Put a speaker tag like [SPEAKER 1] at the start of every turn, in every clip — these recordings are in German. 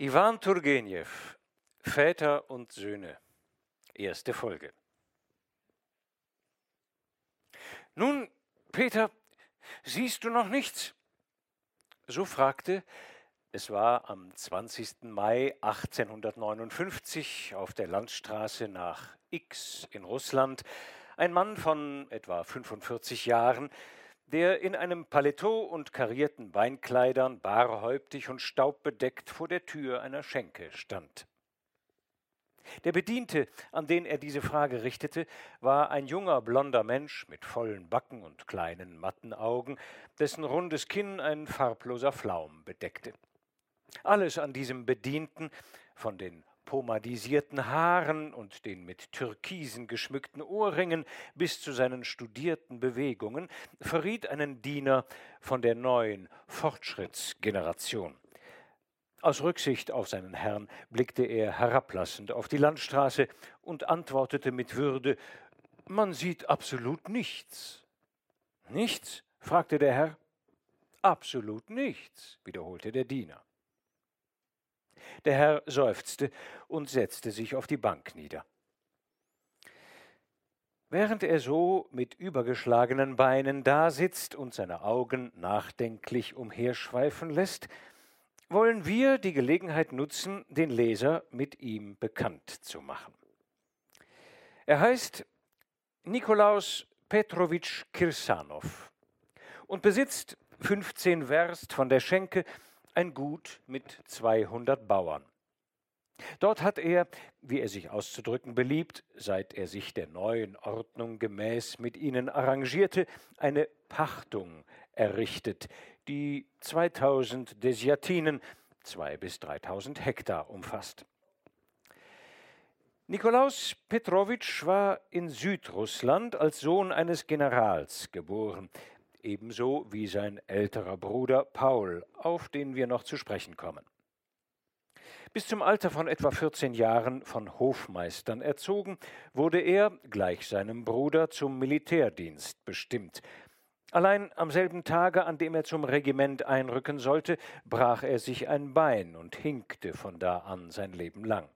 [SPEAKER 1] Iwan Turgenew, Väter und Söhne, erste Folge. Nun, Peter, siehst du noch nichts? So fragte, es war am 20. Mai 1859 auf der Landstraße nach X in Russland, ein Mann von etwa 45 Jahren, der in einem Paletot und karierten Beinkleidern, barhäuptig und staubbedeckt vor der Tür einer Schenke stand. Der Bediente, an den er diese Frage richtete, war ein junger blonder Mensch mit vollen Backen und kleinen matten Augen, dessen rundes Kinn ein farbloser Flaum bedeckte. Alles an diesem Bedienten, von den pomadisierten Haaren und den mit Türkisen geschmückten Ohrringen bis zu seinen studierten Bewegungen, verriet einen Diener von der neuen Fortschrittsgeneration. Aus Rücksicht auf seinen Herrn blickte er herablassend auf die Landstraße und antwortete mit Würde Man sieht absolut nichts. Nichts? fragte der Herr. Absolut nichts, wiederholte der Diener. Der Herr seufzte und setzte sich auf die Bank nieder. Während er so mit übergeschlagenen Beinen dasitzt und seine Augen nachdenklich umherschweifen lässt, wollen wir die Gelegenheit nutzen, den Leser mit ihm bekannt zu machen. Er heißt Nikolaus Petrowitsch Kirsanov und besitzt 15 Werst von der Schenke ein Gut mit 200 Bauern. Dort hat er, wie er sich auszudrücken beliebt, seit er sich der neuen Ordnung gemäß mit ihnen arrangierte, eine Pachtung errichtet, die 2000 Desiatinen, zwei bis 3000 Hektar umfasst. Nikolaus Petrowitsch war in Südrussland als Sohn eines Generals geboren ebenso wie sein älterer Bruder Paul, auf den wir noch zu sprechen kommen. Bis zum Alter von etwa 14 Jahren von Hofmeistern erzogen, wurde er, gleich seinem Bruder, zum Militärdienst bestimmt. Allein am selben Tage, an dem er zum Regiment einrücken sollte, brach er sich ein Bein und hinkte von da an sein Leben lang.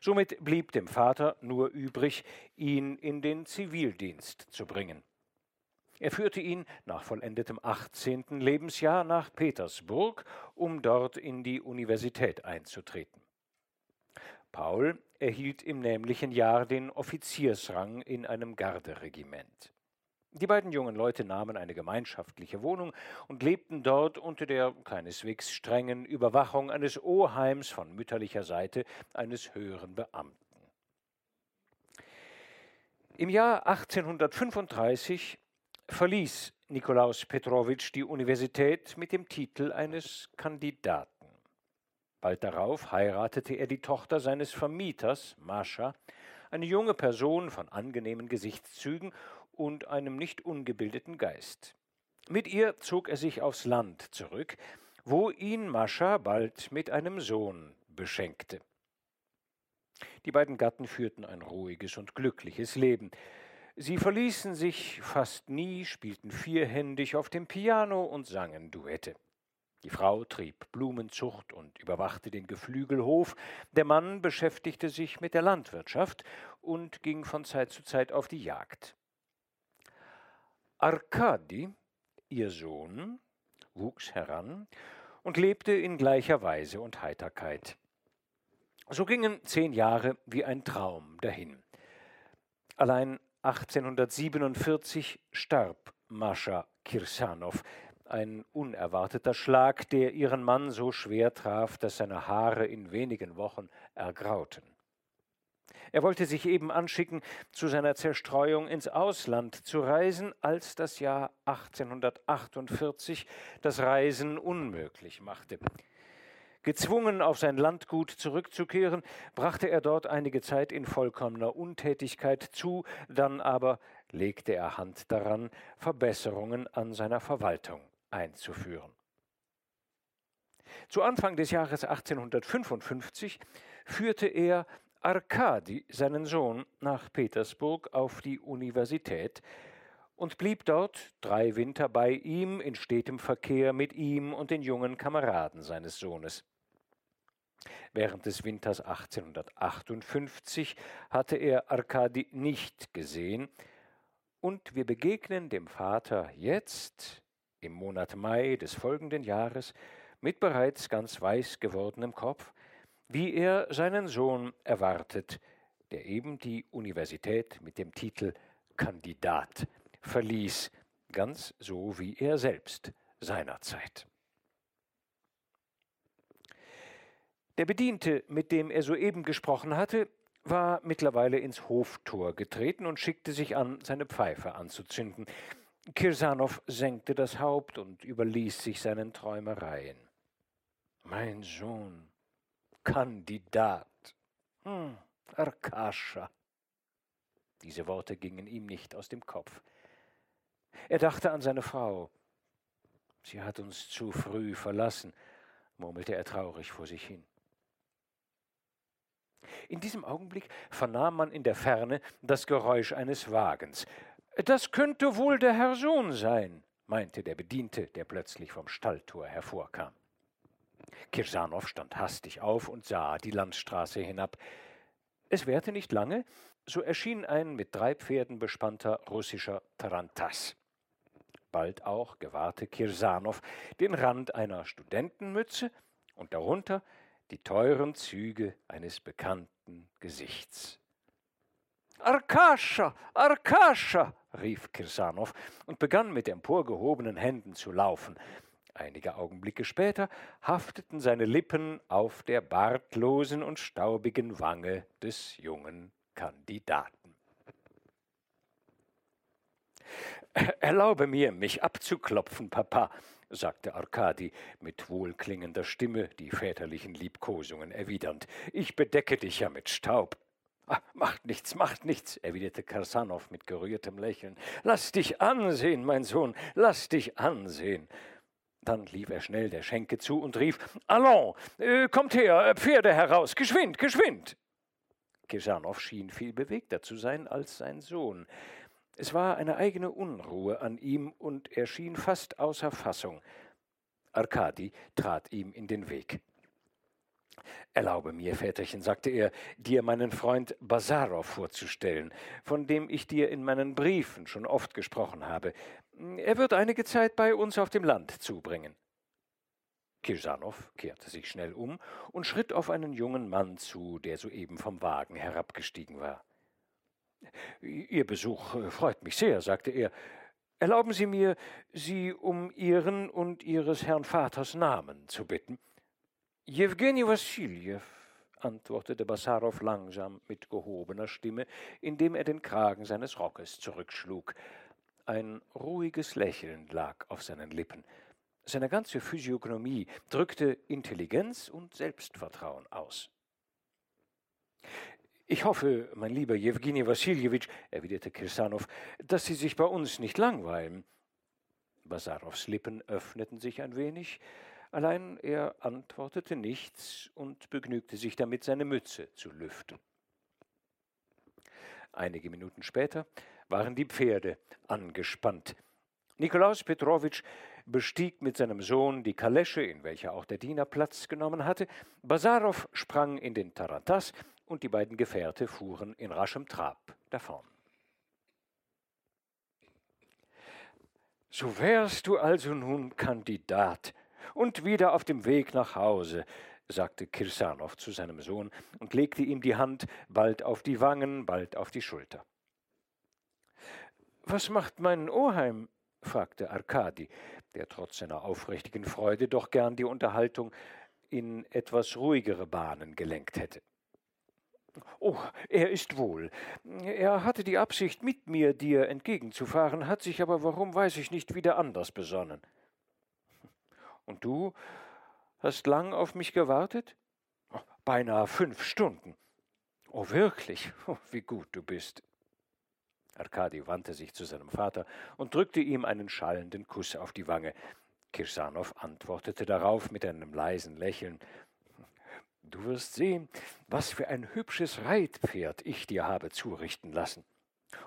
[SPEAKER 1] Somit blieb dem Vater nur übrig, ihn in den Zivildienst zu bringen. Er führte ihn nach vollendetem 18. Lebensjahr nach Petersburg, um dort in die Universität einzutreten. Paul erhielt im nämlichen Jahr den Offiziersrang in einem Garderegiment. Die beiden jungen Leute nahmen eine gemeinschaftliche Wohnung und lebten dort unter der keineswegs strengen Überwachung eines Oheims von mütterlicher Seite eines höheren Beamten. Im Jahr 1835 verließ Nikolaus Petrowitsch die Universität mit dem Titel eines Kandidaten. Bald darauf heiratete er die Tochter seines Vermieters, Mascha, eine junge Person von angenehmen Gesichtszügen und einem nicht ungebildeten Geist. Mit ihr zog er sich aufs Land zurück, wo ihn Mascha bald mit einem Sohn beschenkte. Die beiden Gatten führten ein ruhiges und glückliches Leben. Sie verließen sich fast nie, spielten vierhändig auf dem Piano und sangen Duette. Die Frau trieb Blumenzucht und überwachte den Geflügelhof, der Mann beschäftigte sich mit der Landwirtschaft und ging von Zeit zu Zeit auf die Jagd. Arkadi, ihr Sohn, wuchs heran und lebte in gleicher Weise und Heiterkeit. So gingen zehn Jahre wie ein Traum dahin. Allein 1847 starb Mascha Kirsanow, ein unerwarteter Schlag, der ihren Mann so schwer traf, dass seine Haare in wenigen Wochen ergrauten. Er wollte sich eben anschicken, zu seiner Zerstreuung ins Ausland zu reisen, als das Jahr 1848 das Reisen unmöglich machte. Gezwungen, auf sein Landgut zurückzukehren, brachte er dort einige Zeit in vollkommener Untätigkeit zu, dann aber legte er Hand daran, Verbesserungen an seiner Verwaltung einzuführen. Zu Anfang des Jahres 1855 führte er Arkadi, seinen Sohn, nach Petersburg auf die Universität und blieb dort drei Winter bei ihm in stetem Verkehr mit ihm und den jungen Kameraden seines Sohnes. Während des Winters 1858 hatte er Arkadi nicht gesehen, und wir begegnen dem Vater jetzt, im Monat Mai des folgenden Jahres, mit bereits ganz weiß gewordenem Kopf, wie er seinen Sohn erwartet, der eben die Universität mit dem Titel Kandidat verließ, ganz so wie er selbst seinerzeit. Der Bediente, mit dem er soeben gesprochen hatte, war mittlerweile ins Hoftor getreten und schickte sich an, seine Pfeife anzuzünden. Kirsanow senkte das Haupt und überließ sich seinen Träumereien. Mein Sohn, Kandidat, hm, Arkascha. Diese Worte gingen ihm nicht aus dem Kopf. Er dachte an seine Frau. Sie hat uns zu früh verlassen, murmelte er traurig vor sich hin. In diesem Augenblick vernahm man in der Ferne das Geräusch eines Wagens. Das könnte wohl der Herr Sohn sein, meinte der Bediente, der plötzlich vom Stalltor hervorkam. Kirsanow stand hastig auf und sah die Landstraße hinab. Es währte nicht lange, so erschien ein mit drei Pferden bespannter russischer Tarantas. Bald auch gewahrte Kirsanow den Rand einer Studentenmütze und darunter die teuren Züge eines bekannten Gesichts. Arkascha, Arkascha, rief Kirsanow und begann mit emporgehobenen Händen zu laufen. Einige Augenblicke später hafteten seine Lippen auf der bartlosen und staubigen Wange des jungen Kandidaten. Erlaube mir, mich abzuklopfen, Papa, sagte Arkadi mit wohlklingender Stimme, die väterlichen Liebkosungen erwidernd. Ich bedecke dich ja mit Staub. Ach, macht nichts, macht nichts, erwiderte Karsanow mit gerührtem Lächeln. Lass dich ansehen, mein Sohn, lass dich ansehen. Dann lief er schnell der Schenke zu und rief: Allons, äh, kommt her, äh, Pferde heraus, geschwind, geschwind! Kesanow schien viel bewegter zu sein als sein Sohn. Es war eine eigene Unruhe an ihm und er schien fast außer Fassung. Arkadi trat ihm in den Weg. Erlaube mir, Väterchen, sagte er, dir meinen Freund Basarow vorzustellen, von dem ich dir in meinen Briefen schon oft gesprochen habe. Er wird einige Zeit bei uns auf dem Land zubringen. Kirsanow kehrte sich schnell um und schritt auf einen jungen Mann zu, der soeben vom Wagen herabgestiegen war. Ihr Besuch äh, freut mich sehr, sagte er. Erlauben Sie mir, Sie um Ihren und Ihres Herrn Vaters Namen zu bitten. Jewgeni Wassiljew, antwortete Bassarow langsam mit gehobener Stimme, indem er den Kragen seines Rockes zurückschlug. Ein ruhiges Lächeln lag auf seinen Lippen. Seine ganze Physiognomie drückte Intelligenz und Selbstvertrauen aus. Ich hoffe, mein lieber Jewgeni Wassiljewitsch, erwiderte Kirsanow, dass Sie sich bei uns nicht langweilen. Basarows Lippen öffneten sich ein wenig, allein er antwortete nichts und begnügte sich damit, seine Mütze zu lüften. Einige Minuten später waren die Pferde angespannt. Nikolaus Petrowitsch bestieg mit seinem Sohn die Kalesche, in welcher auch der Diener Platz genommen hatte. Basarow sprang in den Tarantas und die beiden Gefährte fuhren in raschem Trab davon. So wärst du also nun Kandidat und wieder auf dem Weg nach Hause, sagte Kirsanow zu seinem Sohn und legte ihm die Hand bald auf die Wangen, bald auf die Schulter. Was macht mein Oheim? fragte Arkadi, der trotz seiner aufrichtigen Freude doch gern die Unterhaltung in etwas ruhigere Bahnen gelenkt hätte. Oh, er ist wohl. Er hatte die Absicht, mit mir dir entgegenzufahren, hat sich aber, warum weiß ich nicht, wieder anders besonnen. Und du hast lang auf mich gewartet? Beinahe fünf Stunden. Oh, wirklich? Oh, wie gut du bist. Arkadi wandte sich zu seinem Vater und drückte ihm einen schallenden Kuss auf die Wange. Kirsanow antwortete darauf mit einem leisen Lächeln. Du wirst sehen, was für ein hübsches Reitpferd ich dir habe zurichten lassen.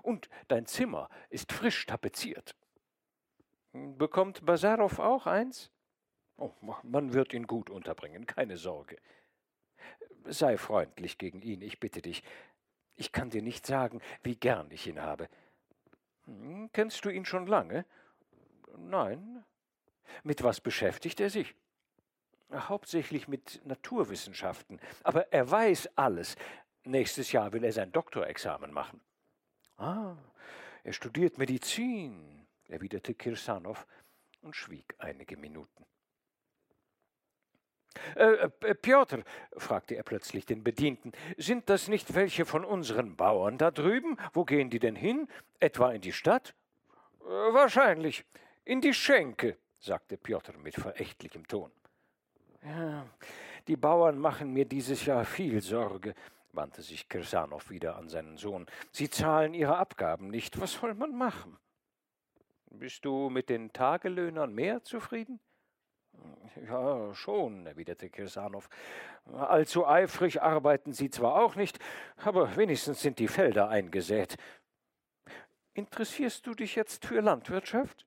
[SPEAKER 1] Und dein Zimmer ist frisch tapeziert. Bekommt Basarow auch eins? Oh, man wird ihn gut unterbringen, keine Sorge. Sei freundlich gegen ihn, ich bitte dich. Ich kann dir nicht sagen, wie gern ich ihn habe. Hm, kennst du ihn schon lange? Nein. Mit was beschäftigt er sich? Hauptsächlich mit Naturwissenschaften. Aber er weiß alles. Nächstes Jahr will er sein Doktorexamen machen. Ah, er studiert Medizin, erwiderte Kirsanow und schwieg einige Minuten. Äh, äh, Piotr, fragte er plötzlich den Bedienten, sind das nicht welche von unseren Bauern da drüben? Wo gehen die denn hin? Etwa in die Stadt? Äh, wahrscheinlich. In die Schenke, sagte Piotr mit verächtlichem Ton. Ja, die Bauern machen mir dieses Jahr viel Sorge, wandte sich Kirsanow wieder an seinen Sohn. Sie zahlen ihre Abgaben nicht. Was soll man machen? Bist du mit den Tagelöhnern mehr zufrieden? Ja, schon, erwiderte Kirsanow. Allzu eifrig arbeiten sie zwar auch nicht, aber wenigstens sind die Felder eingesät. Interessierst du dich jetzt für Landwirtschaft?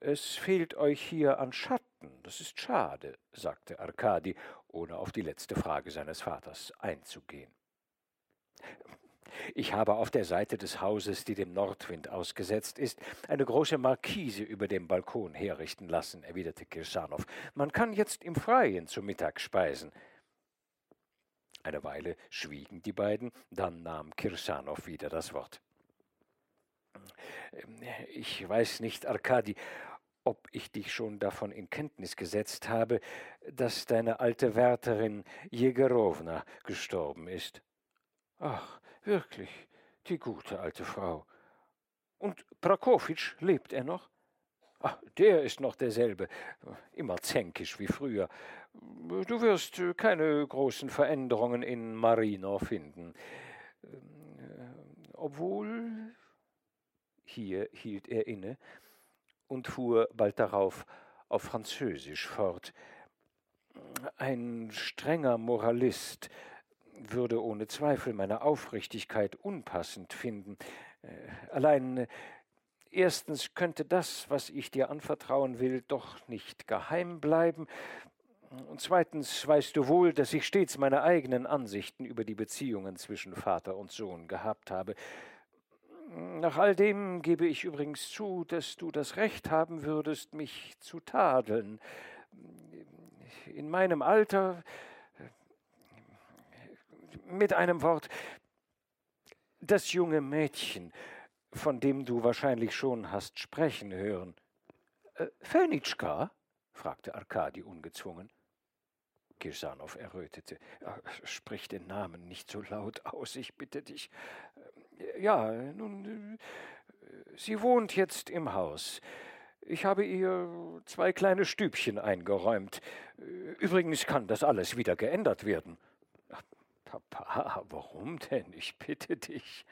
[SPEAKER 1] Es fehlt euch hier an Schatten, das ist schade, sagte Arkadi, ohne auf die letzte Frage seines Vaters einzugehen. Ich habe auf der Seite des Hauses, die dem Nordwind ausgesetzt ist, eine große Markise über dem Balkon herrichten lassen, erwiderte Kirsanow. Man kann jetzt im Freien zu Mittag speisen. Eine Weile schwiegen die beiden, dann nahm Kirsanow wieder das Wort. Ich weiß nicht, Arkadi, ob ich dich schon davon in Kenntnis gesetzt habe, dass deine alte Wärterin Jegerowna gestorben ist. Ach, Wirklich, die gute alte Frau. Und Prakowitsch, lebt er noch? Ach, der ist noch derselbe, immer zänkisch wie früher. Du wirst keine großen Veränderungen in Marino finden. Obwohl. Hier hielt er inne und fuhr bald darauf auf Französisch fort. Ein strenger Moralist, würde ohne Zweifel meine Aufrichtigkeit unpassend finden. Äh, allein äh, erstens könnte das, was ich dir anvertrauen will, doch nicht geheim bleiben. Und zweitens weißt du wohl, dass ich stets meine eigenen Ansichten über die Beziehungen zwischen Vater und Sohn gehabt habe. Nach all dem gebe ich übrigens zu, dass du das Recht haben würdest, mich zu tadeln. In meinem Alter mit einem Wort, das junge Mädchen, von dem du wahrscheinlich schon hast sprechen hören. Äh, Fenitschka? fragte Arkadi ungezwungen. Kirsanow errötete. Sprich den Namen nicht so laut aus, ich bitte dich. Äh, ja, nun, äh, sie wohnt jetzt im Haus. Ich habe ihr zwei kleine Stübchen eingeräumt. Äh, übrigens kann das alles wieder geändert werden. Papa, warum denn? Ich bitte dich.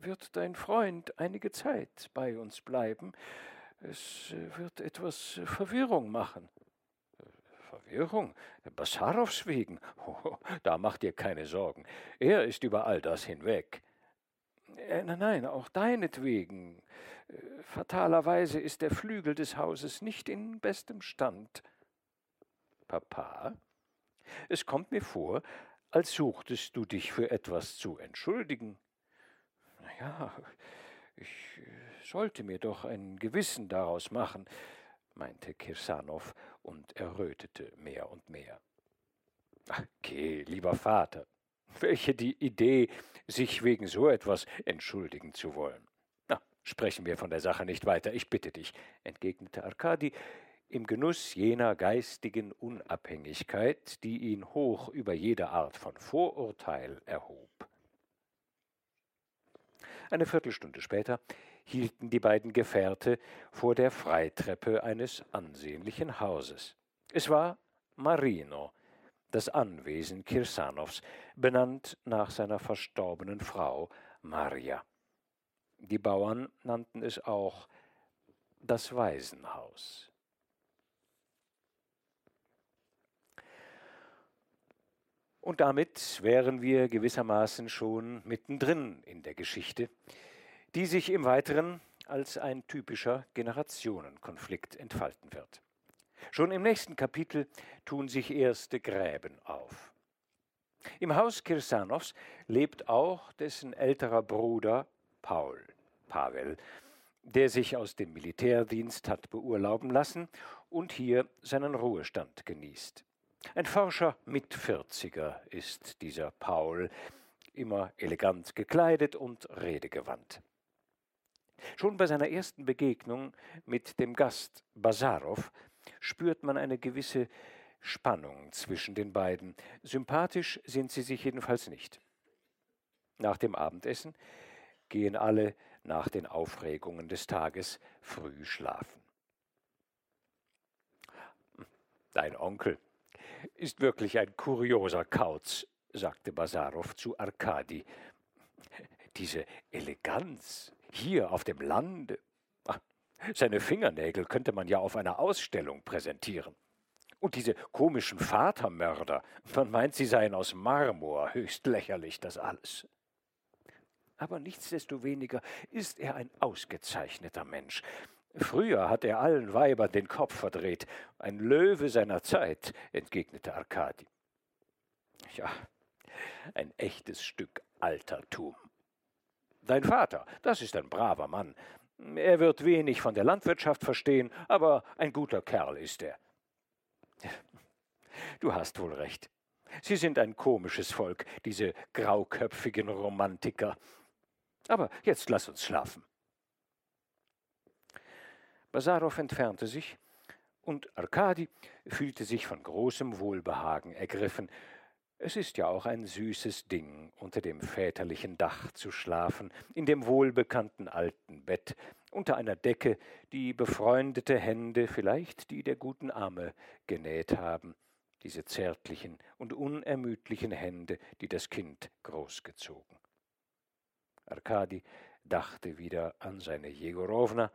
[SPEAKER 1] Wird dein Freund einige Zeit bei uns bleiben? Es wird etwas Verwirrung machen. Verwirrung? Bassarows wegen? Oh, da mach dir keine Sorgen. Er ist über all das hinweg. Äh, nein, nein, auch deinetwegen. Äh, fatalerweise ist der Flügel des Hauses nicht in bestem Stand. Papa? Es kommt mir vor, als suchtest du dich für etwas zu entschuldigen. Na ja, ich äh, sollte mir doch ein Gewissen daraus machen, meinte Kirsanow und errötete mehr und mehr. Geh, lieber Vater, welche die Idee, sich wegen so etwas entschuldigen zu wollen. Na, sprechen wir von der Sache nicht weiter, ich bitte dich, entgegnete Arkadi, im Genuss jener geistigen Unabhängigkeit, die ihn hoch über jede Art von Vorurteil erhob. Eine Viertelstunde später hielten die beiden Gefährte vor der Freitreppe eines ansehnlichen Hauses. Es war Marino, das Anwesen Kirsanows, benannt nach seiner verstorbenen Frau Maria. Die Bauern nannten es auch das Waisenhaus. Und damit wären wir gewissermaßen schon mittendrin in der Geschichte, die sich im Weiteren als ein typischer Generationenkonflikt entfalten wird. Schon im nächsten Kapitel tun sich erste Gräben auf. Im Haus Kirsanovs lebt auch dessen älterer Bruder Paul, Pavel, der sich aus dem Militärdienst hat beurlauben lassen und hier seinen Ruhestand genießt. Ein forscher Mitvierziger ist dieser Paul, immer elegant gekleidet und redegewandt. Schon bei seiner ersten Begegnung mit dem Gast Basarow spürt man eine gewisse Spannung zwischen den beiden. Sympathisch sind sie sich jedenfalls nicht. Nach dem Abendessen gehen alle nach den Aufregungen des Tages früh schlafen. Dein Onkel ist wirklich ein kurioser Kauz, sagte Basarow zu Arkadi. Diese Eleganz hier auf dem Lande. Seine Fingernägel könnte man ja auf einer Ausstellung präsentieren. Und diese komischen Vatermörder, man meint, sie seien aus Marmor, höchst lächerlich das alles. Aber nichtsdestoweniger ist er ein ausgezeichneter Mensch. Früher hat er allen Weibern den Kopf verdreht. Ein Löwe seiner Zeit, entgegnete Arkadi. Ja, ein echtes Stück Altertum. Dein Vater, das ist ein braver Mann. Er wird wenig von der Landwirtschaft verstehen, aber ein guter Kerl ist er. Du hast wohl recht. Sie sind ein komisches Volk, diese grauköpfigen Romantiker. Aber jetzt lass uns schlafen. Basarow entfernte sich, und Arkadi fühlte sich von großem Wohlbehagen ergriffen. Es ist ja auch ein süßes Ding, unter dem väterlichen Dach zu schlafen, in dem wohlbekannten alten Bett, unter einer Decke, die befreundete Hände, vielleicht die der guten Arme, genäht haben, diese zärtlichen und unermüdlichen Hände, die das Kind großgezogen. Arkadi dachte wieder an seine Jegorowna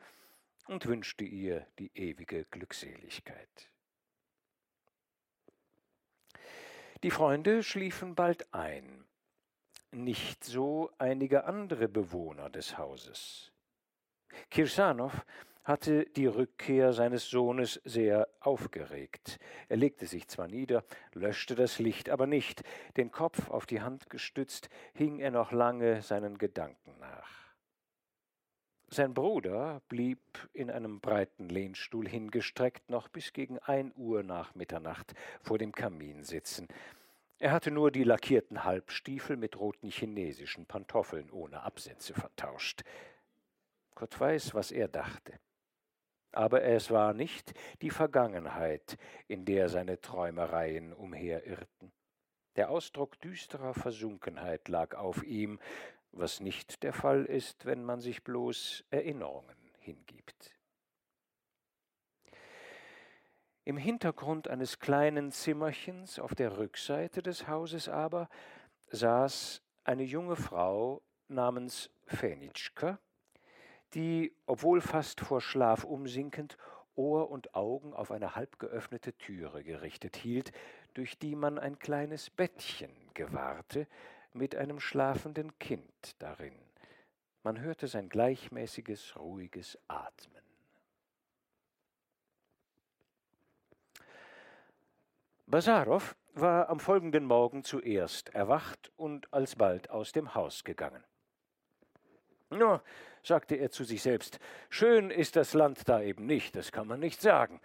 [SPEAKER 1] und wünschte ihr die ewige Glückseligkeit. Die Freunde schliefen bald ein, nicht so einige andere Bewohner des Hauses. Kirsanow hatte die Rückkehr seines Sohnes sehr aufgeregt. Er legte sich zwar nieder, löschte das Licht aber nicht, den Kopf auf die Hand gestützt, hing er noch lange seinen Gedanken nach. Sein Bruder blieb in einem breiten Lehnstuhl hingestreckt noch bis gegen ein Uhr nach Mitternacht vor dem Kamin sitzen. Er hatte nur die lackierten Halbstiefel mit roten chinesischen Pantoffeln ohne Absätze vertauscht. Gott weiß, was er dachte. Aber es war nicht die Vergangenheit, in der seine Träumereien umherirrten. Der Ausdruck düsterer Versunkenheit lag auf ihm, was nicht der Fall ist, wenn man sich bloß Erinnerungen hingibt. Im Hintergrund eines kleinen Zimmerchens auf der Rückseite des Hauses aber saß eine junge Frau namens Fenitschka, die, obwohl fast vor Schlaf umsinkend, Ohr und Augen auf eine halb geöffnete Türe gerichtet hielt, durch die man ein kleines Bettchen gewahrte, mit einem schlafenden Kind darin. Man hörte sein gleichmäßiges, ruhiges Atmen. Basarow war am folgenden Morgen zuerst erwacht und alsbald aus dem Haus gegangen. Nur, sagte er zu sich selbst, schön ist das Land da eben nicht, das kann man nicht sagen.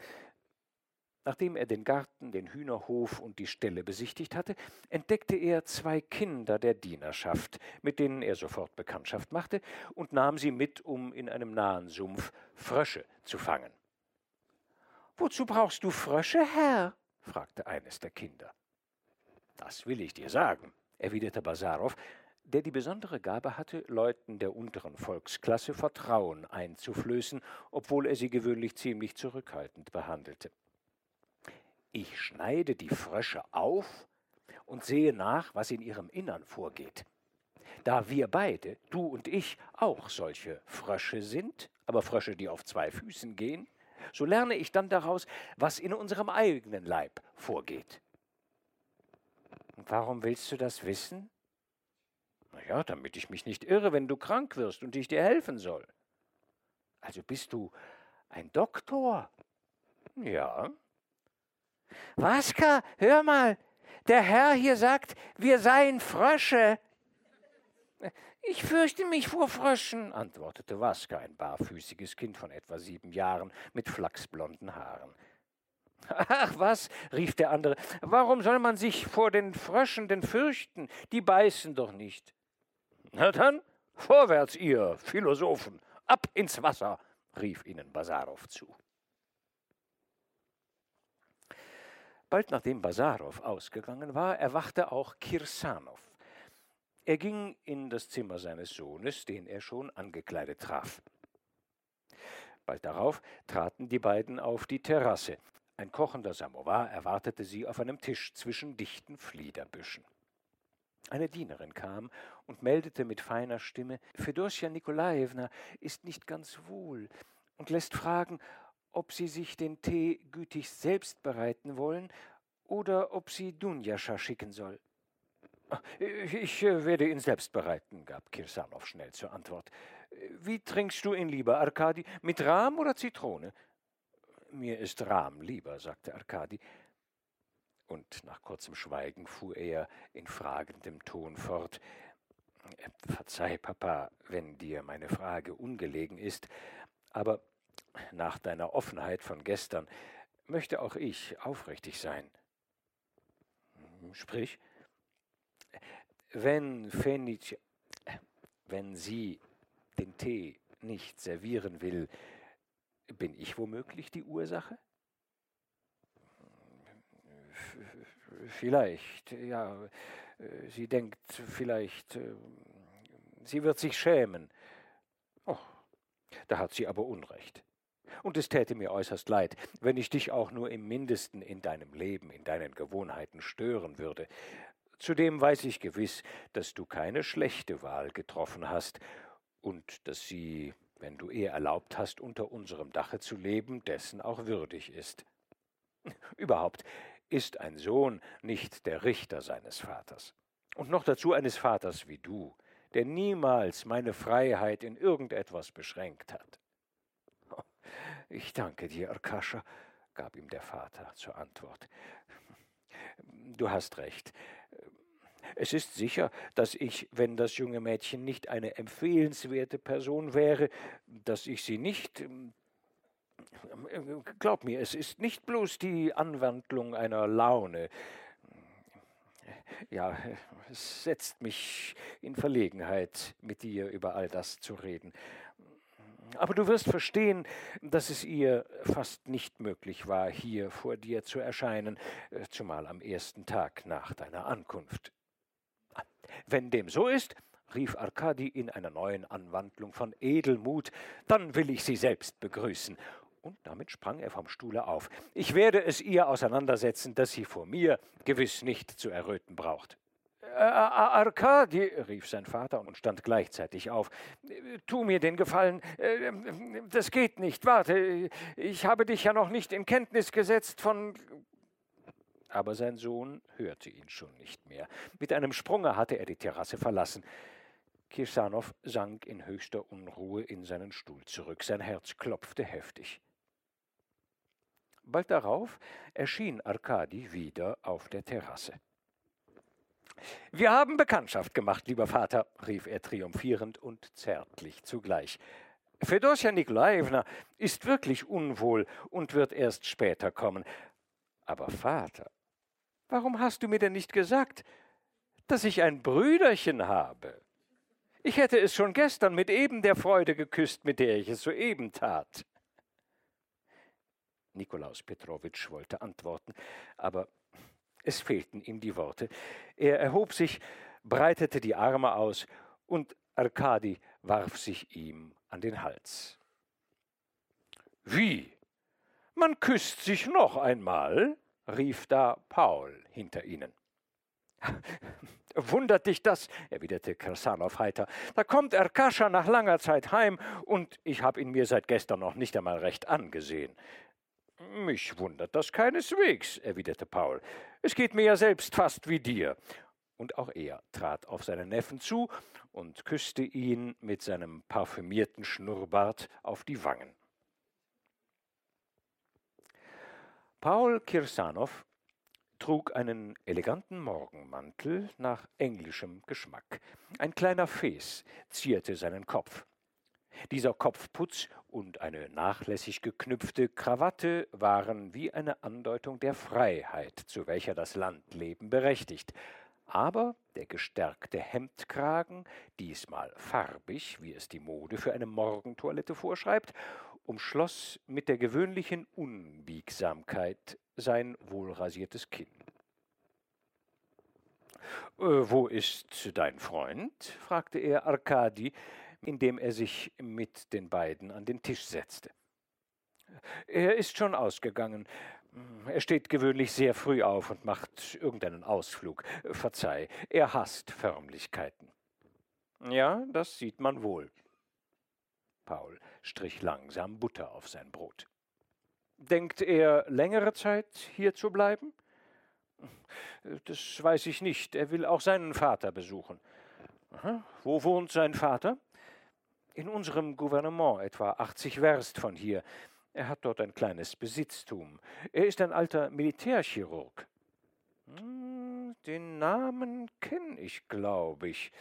[SPEAKER 1] Nachdem er den Garten, den Hühnerhof und die Ställe besichtigt hatte, entdeckte er zwei Kinder der Dienerschaft, mit denen er sofort Bekanntschaft machte, und nahm sie mit, um in einem nahen Sumpf Frösche zu fangen. Wozu brauchst du Frösche, Herr? fragte eines der Kinder. Das will ich dir sagen, erwiderte Basarow, der die besondere Gabe hatte, Leuten der unteren Volksklasse Vertrauen einzuflößen, obwohl er sie gewöhnlich ziemlich zurückhaltend behandelte. Ich schneide die Frösche auf und sehe nach, was in ihrem Innern vorgeht. Da wir beide, du und ich, auch solche Frösche sind, aber Frösche, die auf zwei Füßen gehen, so lerne ich dann daraus, was in unserem eigenen Leib vorgeht. Und warum willst du das wissen? Na ja, damit ich mich nicht irre, wenn du krank wirst und ich dir helfen soll. Also bist du ein Doktor? Ja, Waska, hör mal, der Herr hier sagt, wir seien Frösche. Ich fürchte mich vor Fröschen, antwortete Waska, ein barfüßiges Kind von etwa sieben Jahren mit flachsblonden Haaren. Ach was, rief der andere, warum soll man sich vor den Fröschen denn fürchten? Die beißen doch nicht. Na dann, vorwärts, ihr Philosophen, ab ins Wasser, rief ihnen Basarow zu. Bald nachdem Basarow ausgegangen war, erwachte auch Kirsanow. Er ging in das Zimmer seines Sohnes, den er schon angekleidet traf. Bald darauf traten die beiden auf die Terrasse. Ein kochender Samovar erwartete sie auf einem Tisch zwischen dichten Fliederbüschen. Eine Dienerin kam und meldete mit feiner Stimme, Fedosja Nikolajewna ist nicht ganz wohl und lässt fragen, ob Sie sich den Tee gütig selbst bereiten wollen oder ob sie Dunjascha schicken soll. Ich äh, werde ihn selbst bereiten, gab Kirsanow schnell zur Antwort. Wie trinkst du ihn lieber, Arkadi? Mit Rahm oder Zitrone? Mir ist Rahm lieber, sagte Arkadi. Und nach kurzem Schweigen fuhr er in fragendem Ton fort. Verzeih, Papa, wenn dir meine Frage ungelegen ist, aber nach deiner Offenheit von gestern möchte auch ich aufrichtig sein. Sprich, wenn Fenic, wenn sie den Tee nicht servieren will, bin ich womöglich die Ursache? Vielleicht, ja. Sie denkt vielleicht, sie wird sich schämen. Oh, da hat sie aber Unrecht. Und es täte mir äußerst leid, wenn ich dich auch nur im mindesten in deinem Leben, in deinen Gewohnheiten stören würde. Zudem weiß ich gewiss, dass du keine schlechte Wahl getroffen hast und dass sie, wenn du ihr erlaubt hast, unter unserem Dache zu leben, dessen auch würdig ist. Überhaupt ist ein Sohn nicht der Richter seines Vaters. Und noch dazu eines Vaters wie du, der niemals meine Freiheit in irgendetwas beschränkt hat. Ich danke dir, Arkascha, gab ihm der Vater zur Antwort. Du hast recht. Es ist sicher, dass ich, wenn das junge Mädchen nicht eine empfehlenswerte Person wäre, dass ich sie nicht. Glaub mir, es ist nicht bloß die Anwandlung einer Laune. Ja, es setzt mich in Verlegenheit, mit dir über all das zu reden. Aber du wirst verstehen, dass es ihr fast nicht möglich war, hier vor dir zu erscheinen, äh, zumal am ersten Tag nach deiner Ankunft. Wenn dem so ist, rief Arkadi in einer neuen Anwandlung von Edelmut, dann will ich sie selbst begrüßen. Und damit sprang er vom Stuhle auf. Ich werde es ihr auseinandersetzen, dass sie vor mir gewiss nicht zu erröten braucht. Äh, Arkadi, rief sein Vater und stand gleichzeitig auf. Tu mir den Gefallen, äh, das geht nicht. Warte, ich habe dich ja noch nicht in Kenntnis gesetzt von. Aber sein Sohn hörte ihn schon nicht mehr. Mit einem Sprunge hatte er die Terrasse verlassen. Kirsanow sank in höchster Unruhe in seinen Stuhl zurück. Sein Herz klopfte heftig. Bald darauf erschien Arkadi wieder auf der Terrasse. Wir haben Bekanntschaft gemacht, lieber Vater, rief er triumphierend und zärtlich zugleich. Fedosja Nikolajewna ist wirklich unwohl und wird erst später kommen. Aber Vater, warum hast du mir denn nicht gesagt, dass ich ein Brüderchen habe? Ich hätte es schon gestern mit eben der Freude geküsst, mit der ich es soeben tat. Nikolaus Petrowitsch wollte antworten, aber es fehlten ihm die Worte. Er erhob sich, breitete die Arme aus, und Arkadi warf sich ihm an den Hals. Wie? Man küsst sich noch einmal? rief da Paul hinter ihnen. Wundert dich das? erwiderte Kersanow heiter. Da kommt Erkascha nach langer Zeit heim, und ich habe ihn mir seit gestern noch nicht einmal recht angesehen. Mich wundert das keineswegs, erwiderte Paul. Es geht mir ja selbst fast wie dir. Und auch er trat auf seinen Neffen zu und küsste ihn mit seinem parfümierten Schnurrbart auf die Wangen. Paul Kirsanow trug einen eleganten Morgenmantel nach englischem Geschmack. Ein kleiner Fes zierte seinen Kopf. Dieser Kopfputz und eine nachlässig geknüpfte Krawatte waren wie eine Andeutung der Freiheit, zu welcher das Landleben berechtigt. Aber der gestärkte Hemdkragen, diesmal farbig, wie es die Mode für eine Morgentoilette vorschreibt, umschloss mit der gewöhnlichen Unbiegsamkeit sein wohlrasiertes Kinn. Äh, wo ist dein Freund? fragte er Arkadi, indem er sich mit den beiden an den Tisch setzte. Er ist schon ausgegangen. Er steht gewöhnlich sehr früh auf und macht irgendeinen Ausflug. Verzeih, er hasst Förmlichkeiten. Ja, das sieht man wohl. Paul strich langsam Butter auf sein Brot. Denkt er, längere Zeit hier zu bleiben? Das weiß ich nicht. Er will auch seinen Vater besuchen. Aha. Wo wohnt sein Vater? In unserem Gouvernement, etwa 80 Werst von hier. Er hat dort ein kleines Besitztum. Er ist ein alter Militärchirurg. Hm, den Namen kenne ich, glaube ich.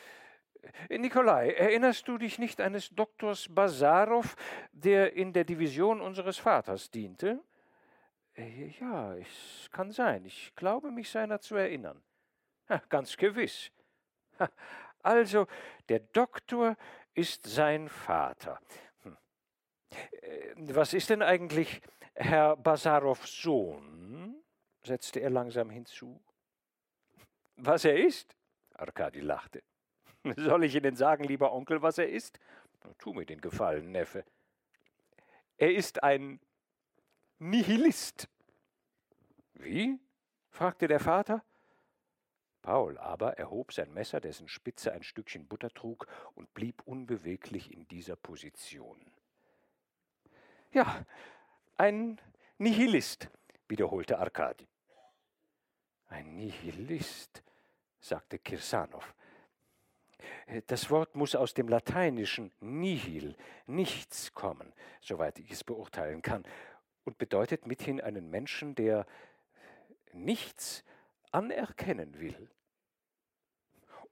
[SPEAKER 1] Nikolai, erinnerst du dich nicht eines Doktors Basarow, der in der Division unseres Vaters diente? Äh, ja, es kann sein. Ich glaube, mich seiner zu erinnern. Ganz gewiss. Also, der Doktor ist sein Vater. Hm. Äh, was ist denn eigentlich Herr Basarows Sohn? setzte er langsam hinzu. Was er ist? Arkadi lachte. Soll ich Ihnen sagen, lieber Onkel, was er ist? Tu mir den Gefallen, Neffe. Er ist ein Nihilist. Wie? fragte der Vater. Paul aber erhob sein Messer, dessen Spitze ein Stückchen Butter trug, und blieb unbeweglich in dieser Position. Ja, ein Nihilist, wiederholte Arkadi. Ein Nihilist, sagte Kirsanow. Das Wort muss aus dem Lateinischen nihil, nichts kommen, soweit ich es beurteilen kann, und bedeutet mithin einen Menschen, der nichts anerkennen will.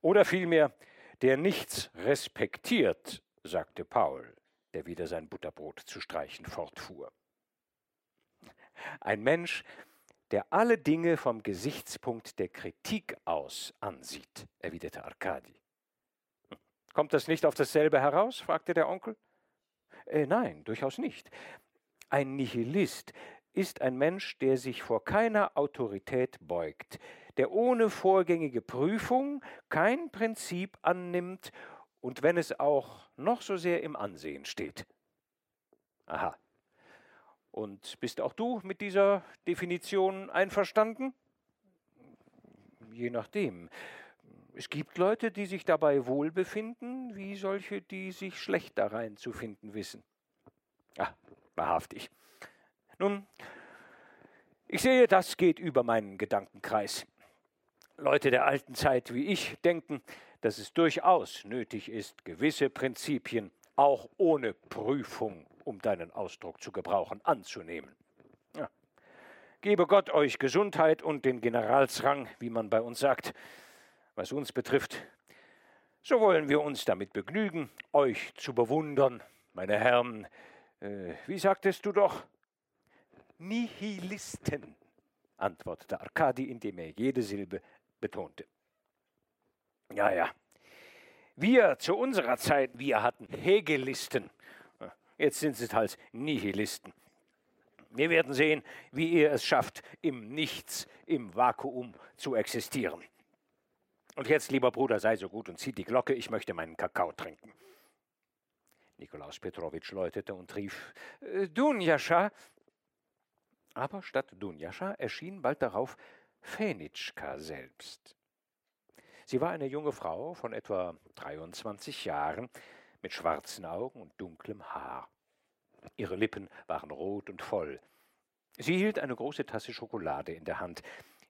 [SPEAKER 1] Oder vielmehr, der nichts respektiert, sagte Paul, der wieder sein Butterbrot zu streichen fortfuhr. Ein Mensch, der alle Dinge vom Gesichtspunkt der Kritik aus ansieht, erwiderte Arkadi. Kommt das nicht auf dasselbe heraus? fragte der Onkel. Äh, nein, durchaus nicht. Ein Nihilist ist ein Mensch, der sich vor keiner Autorität beugt, der ohne vorgängige Prüfung kein Prinzip annimmt und wenn es auch noch so sehr im Ansehen steht. Aha. Und bist auch du mit dieser Definition einverstanden? Je nachdem. Es gibt Leute, die sich dabei wohlbefinden, wie solche, die sich schlecht da reinzufinden wissen. Ah, wahrhaftig. Nun, ich sehe, das geht über meinen Gedankenkreis. Leute der alten Zeit wie ich denken, dass es durchaus nötig ist, gewisse Prinzipien auch ohne Prüfung, um deinen Ausdruck zu gebrauchen, anzunehmen. Ja. Gebe Gott euch Gesundheit und den Generalsrang, wie man bei uns sagt. Was uns betrifft, so wollen wir uns damit begnügen, euch zu bewundern, meine Herren. Äh, wie sagtest du doch? Nihilisten, antwortete Arkadi, indem er jede Silbe betonte. Ja, ja. Wir zu unserer Zeit, wir hatten Hegelisten. Jetzt sind sie halt Nihilisten. Wir werden sehen, wie ihr es schafft, im Nichts, im Vakuum zu existieren. Und jetzt, lieber Bruder, sei so gut und zieh die Glocke, ich möchte meinen Kakao trinken. Nikolaus Petrowitsch läutete und rief: äh, Dunjascha, aber statt Dunjascha erschien bald darauf Fenitschka selbst. Sie war eine junge Frau von etwa 23 Jahren mit schwarzen Augen und dunklem Haar. Ihre Lippen waren rot und voll. Sie hielt eine große Tasse Schokolade in der Hand.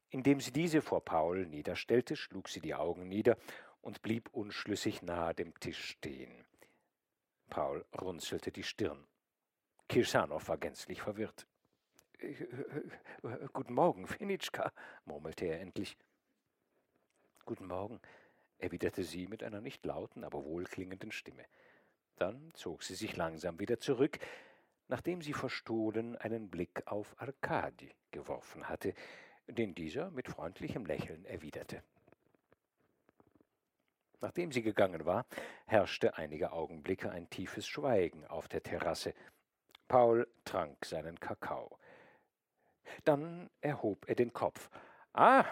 [SPEAKER 1] Indem sie diese vor Paul niederstellte, schlug sie die Augen nieder und blieb unschlüssig nahe dem Tisch stehen. Paul runzelte die Stirn. Kirschanow war gänzlich verwirrt. Guten Morgen, Fenitschka, murmelte er endlich. Guten Morgen, erwiderte sie mit einer nicht lauten, aber wohlklingenden Stimme. Dann zog sie sich langsam wieder zurück, nachdem sie verstohlen einen Blick auf Arkadi geworfen hatte, den dieser mit freundlichem Lächeln erwiderte. Nachdem sie gegangen war, herrschte einige Augenblicke ein tiefes Schweigen auf der Terrasse. Paul trank seinen Kakao. Dann erhob er den Kopf. Ah,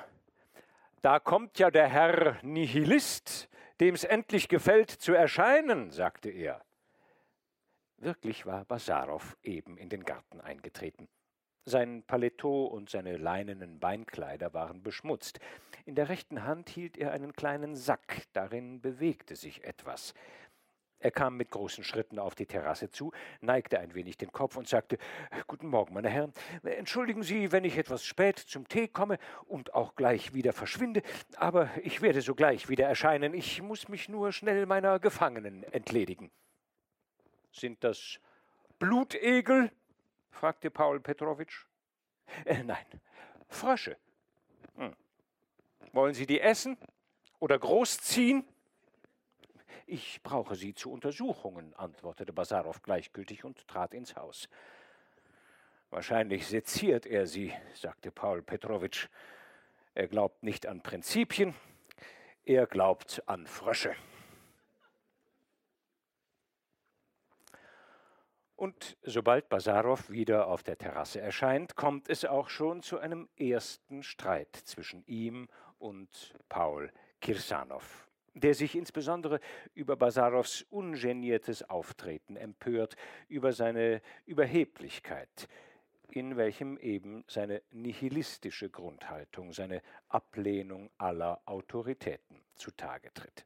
[SPEAKER 1] da kommt ja der Herr Nihilist, dem's endlich gefällt zu erscheinen, sagte er. Wirklich war Basarow eben in den Garten eingetreten. Sein Paletot und seine leinenen Beinkleider waren beschmutzt. In der rechten Hand hielt er einen kleinen Sack, darin bewegte sich etwas. Er kam mit großen Schritten auf die Terrasse zu, neigte ein wenig den Kopf und sagte Guten Morgen, meine Herren. Entschuldigen Sie, wenn ich etwas spät zum Tee komme und auch gleich wieder verschwinde, aber ich werde sogleich wieder erscheinen. Ich muss mich nur schnell meiner Gefangenen entledigen. Sind das Blutegel? fragte Paul Petrowitsch. Äh, nein, Frösche. Hm. Wollen Sie die essen oder großziehen? Ich brauche sie zu Untersuchungen, antwortete Basarow gleichgültig und trat ins Haus. Wahrscheinlich seziert er sie, sagte Paul Petrowitsch. Er glaubt nicht an Prinzipien, er glaubt an Frösche. Und sobald Basarow wieder auf der Terrasse erscheint, kommt es auch schon zu einem ersten Streit zwischen ihm und Paul Kirsanow, der sich insbesondere über Basarows ungeniertes Auftreten empört, über seine Überheblichkeit, in welchem eben seine nihilistische Grundhaltung, seine Ablehnung aller Autoritäten zutage tritt.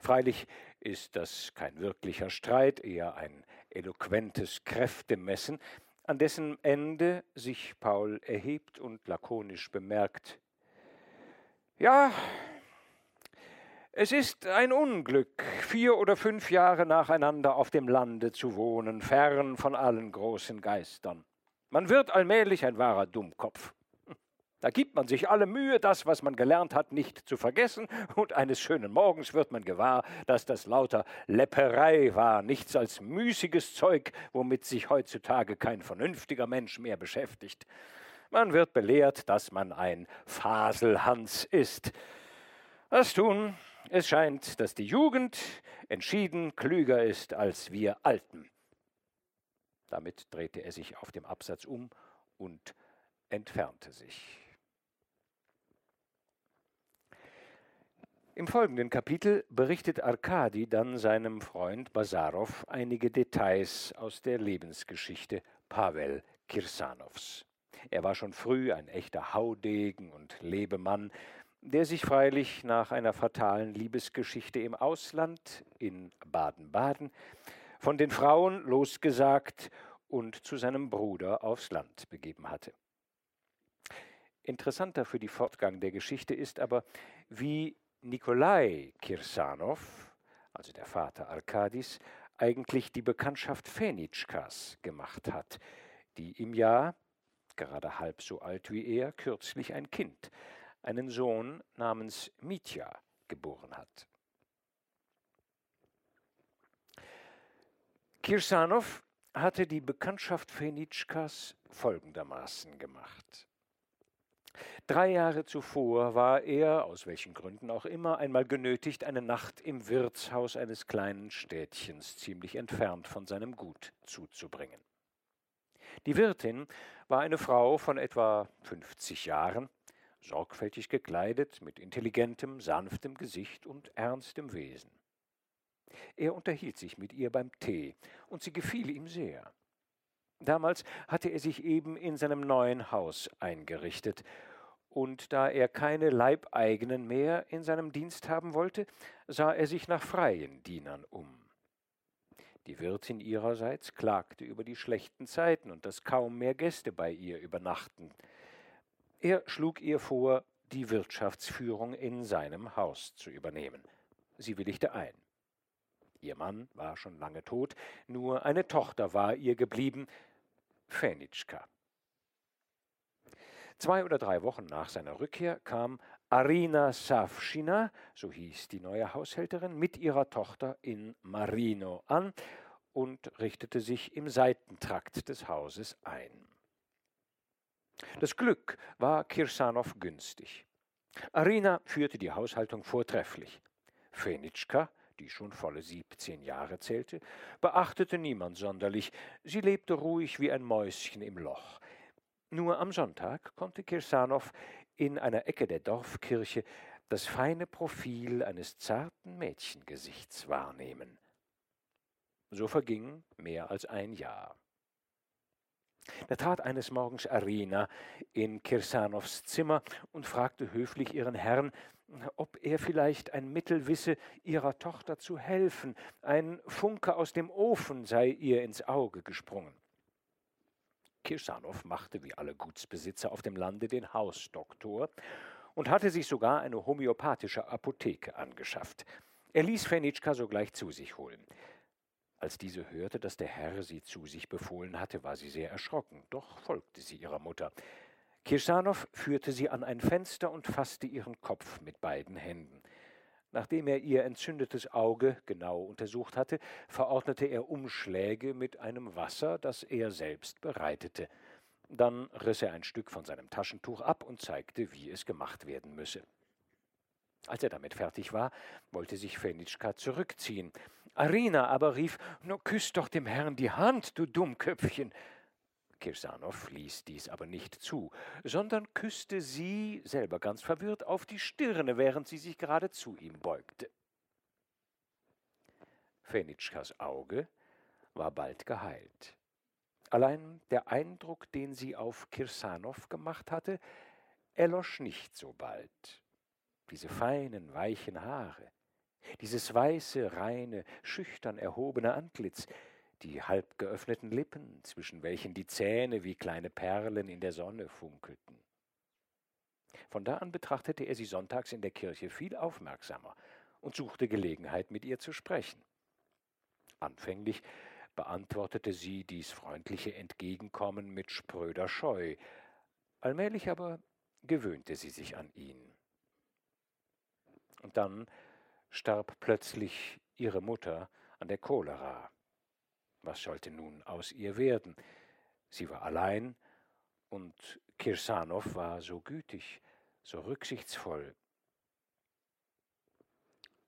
[SPEAKER 1] Freilich ist das kein wirklicher Streit, eher ein eloquentes Kräftemessen, an dessen Ende sich Paul erhebt und lakonisch bemerkt Ja, es ist ein Unglück, vier oder fünf Jahre nacheinander auf dem Lande zu wohnen, fern von allen großen Geistern. Man wird allmählich ein wahrer Dummkopf. Da gibt man sich alle Mühe, das, was man gelernt hat, nicht zu vergessen, und eines schönen Morgens wird man gewahr, dass das lauter Lepperei war, nichts als müßiges Zeug, womit sich heutzutage kein vernünftiger Mensch mehr beschäftigt. Man wird belehrt, dass man ein Faselhans ist. Was tun? Es scheint, dass die Jugend entschieden klüger ist als wir Alten. Damit drehte er sich auf dem Absatz um und entfernte sich. Im folgenden Kapitel berichtet Arkadi dann seinem Freund Basarow einige Details aus der Lebensgeschichte Pavel Kirsanows. Er war schon früh ein echter Haudegen und Lebemann, der sich freilich nach einer fatalen Liebesgeschichte im Ausland in Baden-Baden von den Frauen losgesagt und zu seinem Bruder aufs Land begeben hatte. Interessanter für die Fortgang der Geschichte ist aber, wie Nikolai Kirsanow, also der Vater Arkadis, eigentlich die Bekanntschaft Fenitschkas gemacht hat, die im Jahr, gerade halb so alt wie er, kürzlich ein Kind, einen Sohn namens Mitya, geboren hat. Kirsanow hatte die Bekanntschaft Fenitschkas folgendermaßen gemacht. Drei Jahre zuvor war er, aus welchen Gründen auch immer, einmal genötigt, eine Nacht im Wirtshaus eines kleinen Städtchens ziemlich entfernt von seinem Gut zuzubringen. Die Wirtin war eine Frau von etwa 50 Jahren, sorgfältig gekleidet, mit intelligentem, sanftem Gesicht und ernstem Wesen. Er unterhielt sich mit ihr beim Tee, und sie gefiel ihm sehr. Damals hatte er sich eben in seinem neuen Haus eingerichtet und da er keine Leibeigenen mehr in seinem Dienst haben wollte, sah er sich nach freien Dienern um. Die Wirtin ihrerseits klagte über die schlechten Zeiten und dass kaum mehr Gäste bei ihr übernachten. Er schlug ihr vor, die Wirtschaftsführung in seinem Haus zu übernehmen. Sie willigte ein. Ihr Mann war schon lange tot, nur eine Tochter war ihr geblieben, Fenitschka. Zwei oder drei Wochen nach seiner Rückkehr kam Arina Savschina, so hieß die neue Haushälterin, mit ihrer Tochter in Marino an und richtete sich im Seitentrakt des Hauses ein. Das Glück war Kirsanow günstig. Arina führte die Haushaltung vortrefflich. Fenitschka, die schon volle siebzehn Jahre zählte, beachtete niemand sonderlich, sie lebte ruhig wie ein Mäuschen im Loch. Nur am Sonntag konnte Kirsanow in einer Ecke der Dorfkirche das feine Profil eines zarten Mädchengesichts wahrnehmen. So verging mehr als ein Jahr. Da trat eines Morgens Arina in Kirsanows Zimmer und fragte höflich ihren Herrn, ob er vielleicht ein Mittel wisse, ihrer Tochter zu helfen. Ein Funke aus dem Ofen sei ihr ins Auge gesprungen. Kirsanow machte wie alle Gutsbesitzer auf dem Lande den Hausdoktor und hatte sich sogar eine homöopathische Apotheke angeschafft. Er ließ Fenitschka sogleich zu sich holen. Als diese hörte, dass der Herr sie zu sich befohlen hatte, war sie sehr erschrocken, doch folgte sie ihrer Mutter. Kirsanow führte sie an ein Fenster und fasste ihren Kopf mit beiden Händen. Nachdem er ihr entzündetes Auge genau untersucht hatte, verordnete er Umschläge mit einem Wasser, das er selbst bereitete. Dann riss er ein Stück von seinem Taschentuch ab und zeigte, wie es gemacht werden müsse. Als er damit fertig war, wollte sich Fenitschka zurückziehen. Arina aber rief, nur küss doch dem Herrn die Hand, du Dummköpfchen. Kirsanow ließ dies aber nicht zu, sondern küsste sie, selber ganz verwirrt, auf die Stirne, während sie sich gerade zu ihm beugte. Fenitschkas Auge war bald geheilt. Allein der Eindruck, den sie auf Kirsanow gemacht hatte, erlosch nicht so bald. Diese feinen, weichen Haare, dieses weiße, reine, schüchtern erhobene Antlitz, die halb geöffneten Lippen, zwischen welchen die Zähne wie kleine Perlen in der Sonne funkelten. Von da an betrachtete er sie sonntags in der Kirche viel aufmerksamer und suchte Gelegenheit, mit ihr zu sprechen. Anfänglich beantwortete sie dies freundliche Entgegenkommen mit spröder Scheu, allmählich aber gewöhnte sie sich an ihn. Und dann starb plötzlich ihre Mutter an der Cholera. Was sollte nun aus ihr werden? Sie war allein, und Kirsanow war so gütig, so rücksichtsvoll.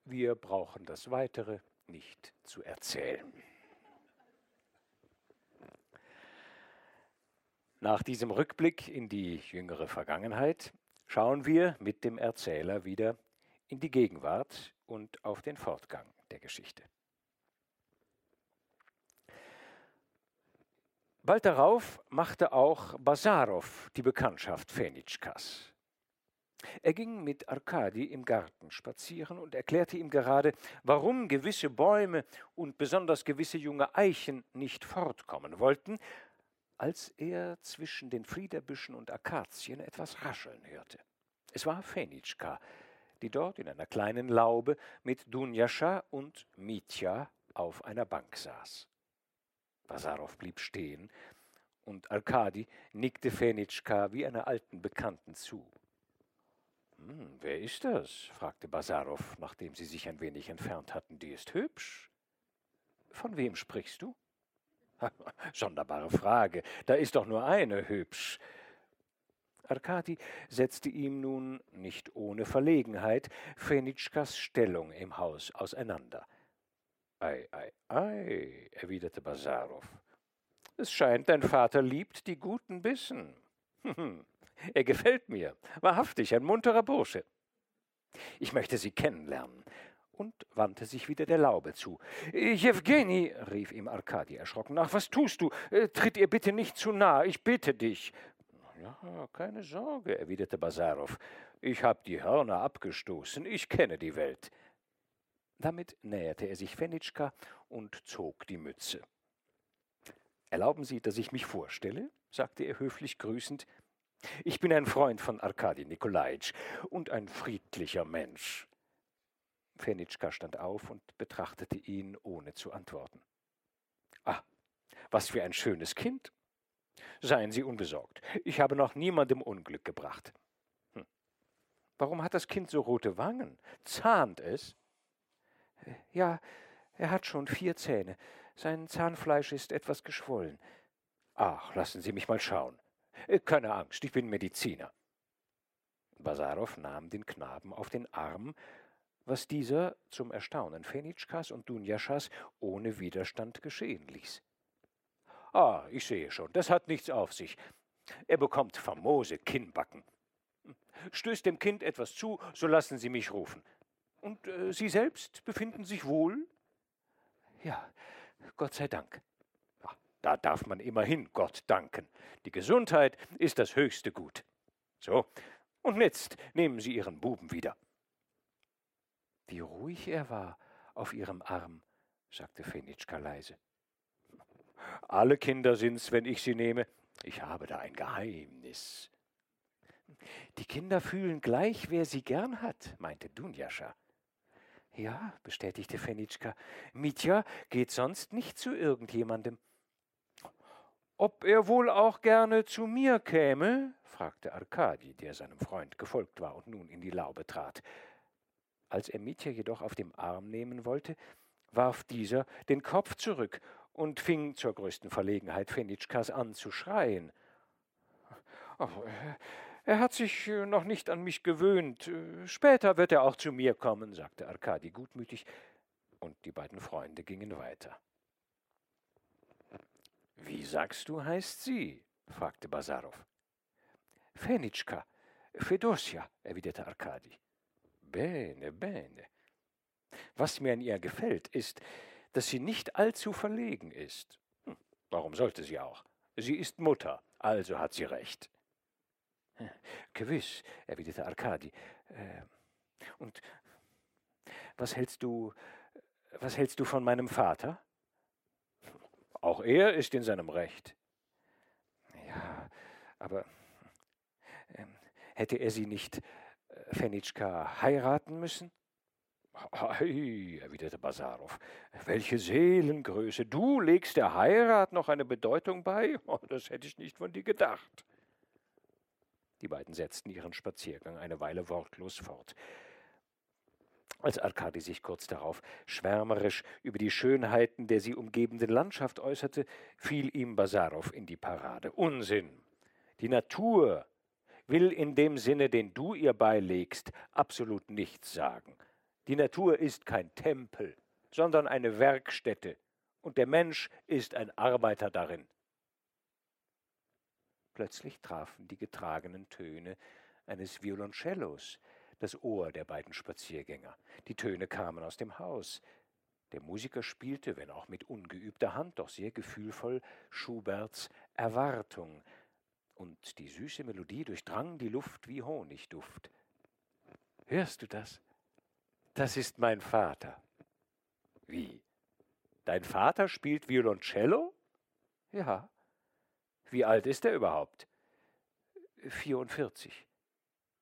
[SPEAKER 1] Wir brauchen das Weitere nicht zu erzählen. Nach diesem Rückblick in die jüngere Vergangenheit schauen wir mit dem Erzähler wieder in die Gegenwart und auf den Fortgang der Geschichte. Bald darauf machte auch Basarow die Bekanntschaft Fenitschkas. Er ging mit Arkadi im Garten spazieren und erklärte ihm gerade, warum gewisse Bäume und besonders gewisse junge Eichen nicht fortkommen wollten, als er zwischen den Fliederbüschen und Akazien etwas rascheln hörte. Es war Fenitschka, die dort in einer kleinen Laube mit Dunjascha und Mitya auf einer Bank saß. Basarow blieb stehen und Arkadi nickte Fenitschka wie einer alten Bekannten zu. Hm, wer ist das? fragte Basarow, nachdem sie sich ein wenig entfernt hatten. Die ist hübsch. Von wem sprichst du? Sonderbare Frage. Da ist doch nur eine hübsch. Arkadi setzte ihm nun, nicht ohne Verlegenheit, Fenitschkas Stellung im Haus auseinander. Ei, ei, ei, erwiderte Basarow. Es scheint, dein Vater liebt die guten Bissen. er gefällt mir, wahrhaftig ein munterer Bursche. Ich möchte sie kennenlernen und wandte sich wieder der Laube zu. Jewgeni, rief ihm Arkadi erschrocken nach, was tust du? Äh, tritt ihr bitte nicht zu nah, ich bitte dich. Ja, keine Sorge, erwiderte Basarow. Ich hab die Hörner abgestoßen, ich kenne die Welt. Damit näherte er sich Fenitschka und zog die Mütze. Erlauben Sie, dass ich mich vorstelle? sagte er höflich grüßend. Ich bin ein Freund von Arkadi Nikolajitsch und ein friedlicher Mensch. Fenitschka stand auf und betrachtete ihn, ohne zu antworten. Ah, was für ein schönes Kind. Seien Sie unbesorgt. Ich habe noch niemandem Unglück gebracht. Hm. Warum hat das Kind so rote Wangen? Zahnt es?
[SPEAKER 2] Ja, er hat schon vier Zähne. Sein Zahnfleisch ist etwas geschwollen.
[SPEAKER 1] Ach, lassen Sie mich mal schauen. Äh, keine Angst, ich bin Mediziner. Basarow nahm den Knaben auf den Arm, was dieser zum Erstaunen Fenitschkas und Dunjaschas ohne Widerstand geschehen ließ. Ah, ich sehe schon, das hat nichts auf sich. Er bekommt famose Kinnbacken. Stößt dem Kind etwas zu, so lassen Sie mich rufen. Und äh, Sie selbst befinden sich wohl?
[SPEAKER 2] Ja, Gott sei Dank.
[SPEAKER 1] Da darf man immerhin Gott danken. Die Gesundheit ist das höchste Gut. So, und jetzt nehmen Sie Ihren Buben wieder.
[SPEAKER 2] Wie ruhig er war auf Ihrem Arm, sagte Fenitschka leise.
[SPEAKER 1] Alle Kinder sind's, wenn ich sie nehme. Ich habe da ein Geheimnis.
[SPEAKER 2] Die Kinder fühlen gleich, wer sie gern hat, meinte Dunjascha. Ja, bestätigte Fenitschka. Mitja geht sonst nicht zu irgendjemandem.
[SPEAKER 1] Ob er wohl auch gerne zu mir käme? fragte Arkadi, der seinem Freund gefolgt war und nun in die Laube trat. Als er Mitya jedoch auf dem Arm nehmen wollte, warf dieser den Kopf zurück und fing zur größten Verlegenheit Fenitschkas an zu schreien. er hat sich äh, noch nicht an mich gewöhnt. Äh, später wird er auch zu mir kommen, sagte Arkadi gutmütig, und die beiden Freunde gingen weiter. Wie sagst du, heißt sie? fragte Basarow.
[SPEAKER 2] Fenitschka, Fedosia, erwiderte Arkadi.
[SPEAKER 1] Bene, bene. Was mir an ihr gefällt, ist, dass sie nicht allzu verlegen ist. Hm, warum sollte sie auch? Sie ist Mutter, also hat sie recht.
[SPEAKER 2] Gewiss, erwiderte Arkadi. Äh, und was hältst du, was hältst du von meinem Vater?
[SPEAKER 1] Auch er ist in seinem Recht.
[SPEAKER 2] Ja, aber äh, hätte er sie nicht, äh, Fenitschka, heiraten müssen?
[SPEAKER 1] Ei, erwiderte Basarow, welche Seelengröße! Du legst der Heirat noch eine Bedeutung bei? Oh, das hätte ich nicht von dir gedacht. Die beiden setzten ihren Spaziergang eine Weile wortlos fort. Als Arkadi sich kurz darauf schwärmerisch über die Schönheiten der sie umgebenden Landschaft äußerte, fiel ihm Basarow in die Parade. Unsinn! Die Natur will in dem Sinne, den du ihr beilegst, absolut nichts sagen. Die Natur ist kein Tempel, sondern eine Werkstätte, und der Mensch ist ein Arbeiter darin. Plötzlich trafen die getragenen Töne eines Violoncellos das Ohr der beiden Spaziergänger. Die Töne kamen aus dem Haus. Der Musiker spielte, wenn auch mit ungeübter Hand, doch sehr gefühlvoll, Schuberts Erwartung, und die süße Melodie durchdrang die Luft wie Honigduft. Hörst du das? Das ist mein Vater. Wie? Dein Vater spielt Violoncello?
[SPEAKER 2] Ja.
[SPEAKER 1] Wie alt ist er überhaupt?
[SPEAKER 2] 44.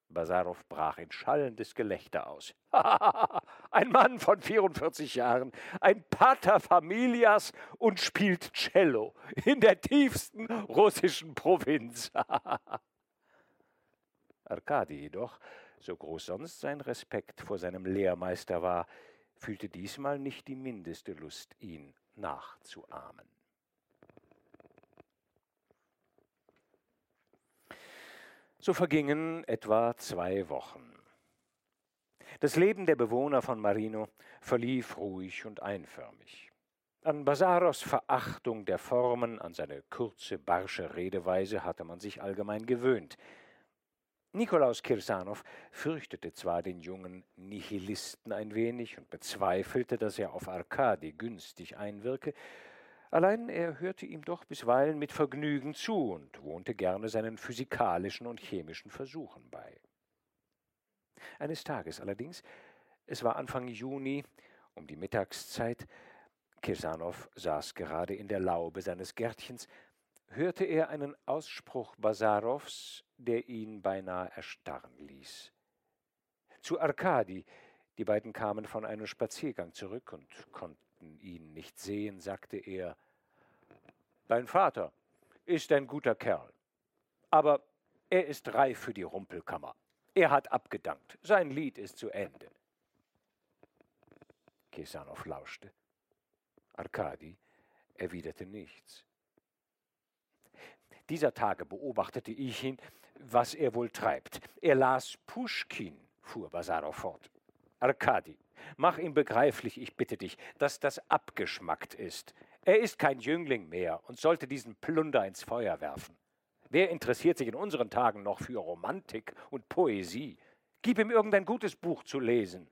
[SPEAKER 1] Basarow brach in schallendes Gelächter aus. ein Mann von 44 Jahren, ein Pater Familias und spielt Cello in der tiefsten russischen Provinz. Arkadi jedoch, so groß sonst sein Respekt vor seinem Lehrmeister war, fühlte diesmal nicht die mindeste Lust, ihn nachzuahmen. So vergingen etwa zwei Wochen. Das Leben der Bewohner von Marino verlief ruhig und einförmig. An Basaros Verachtung der Formen, an seine kurze, barsche Redeweise hatte man sich allgemein gewöhnt. Nikolaus Kirsanow fürchtete zwar den jungen Nihilisten ein wenig und bezweifelte, dass er auf Arkadi günstig einwirke, Allein er hörte ihm doch bisweilen mit Vergnügen zu und wohnte gerne seinen physikalischen und chemischen Versuchen bei. Eines Tages allerdings, es war Anfang Juni, um die Mittagszeit, Kesanow saß gerade in der Laube seines Gärtchens, hörte er einen Ausspruch Basarows, der ihn beinahe erstarren ließ. Zu Arkadi, die beiden kamen von einem Spaziergang zurück und konnten ihn nicht sehen, sagte er Dein Vater ist ein guter Kerl. Aber er ist reif für die Rumpelkammer. Er hat abgedankt. Sein Lied ist zu Ende.
[SPEAKER 2] Kesanow lauschte. Arkadi erwiderte nichts. Dieser Tage beobachtete ich ihn, was er wohl treibt. Er las Puschkin, fuhr Basarow fort. Arkadi, mach ihm begreiflich, ich bitte dich, dass das abgeschmackt ist. Er ist kein Jüngling mehr und sollte diesen Plunder ins Feuer werfen. Wer interessiert sich in unseren Tagen noch für Romantik und Poesie? Gib ihm irgendein gutes Buch zu lesen.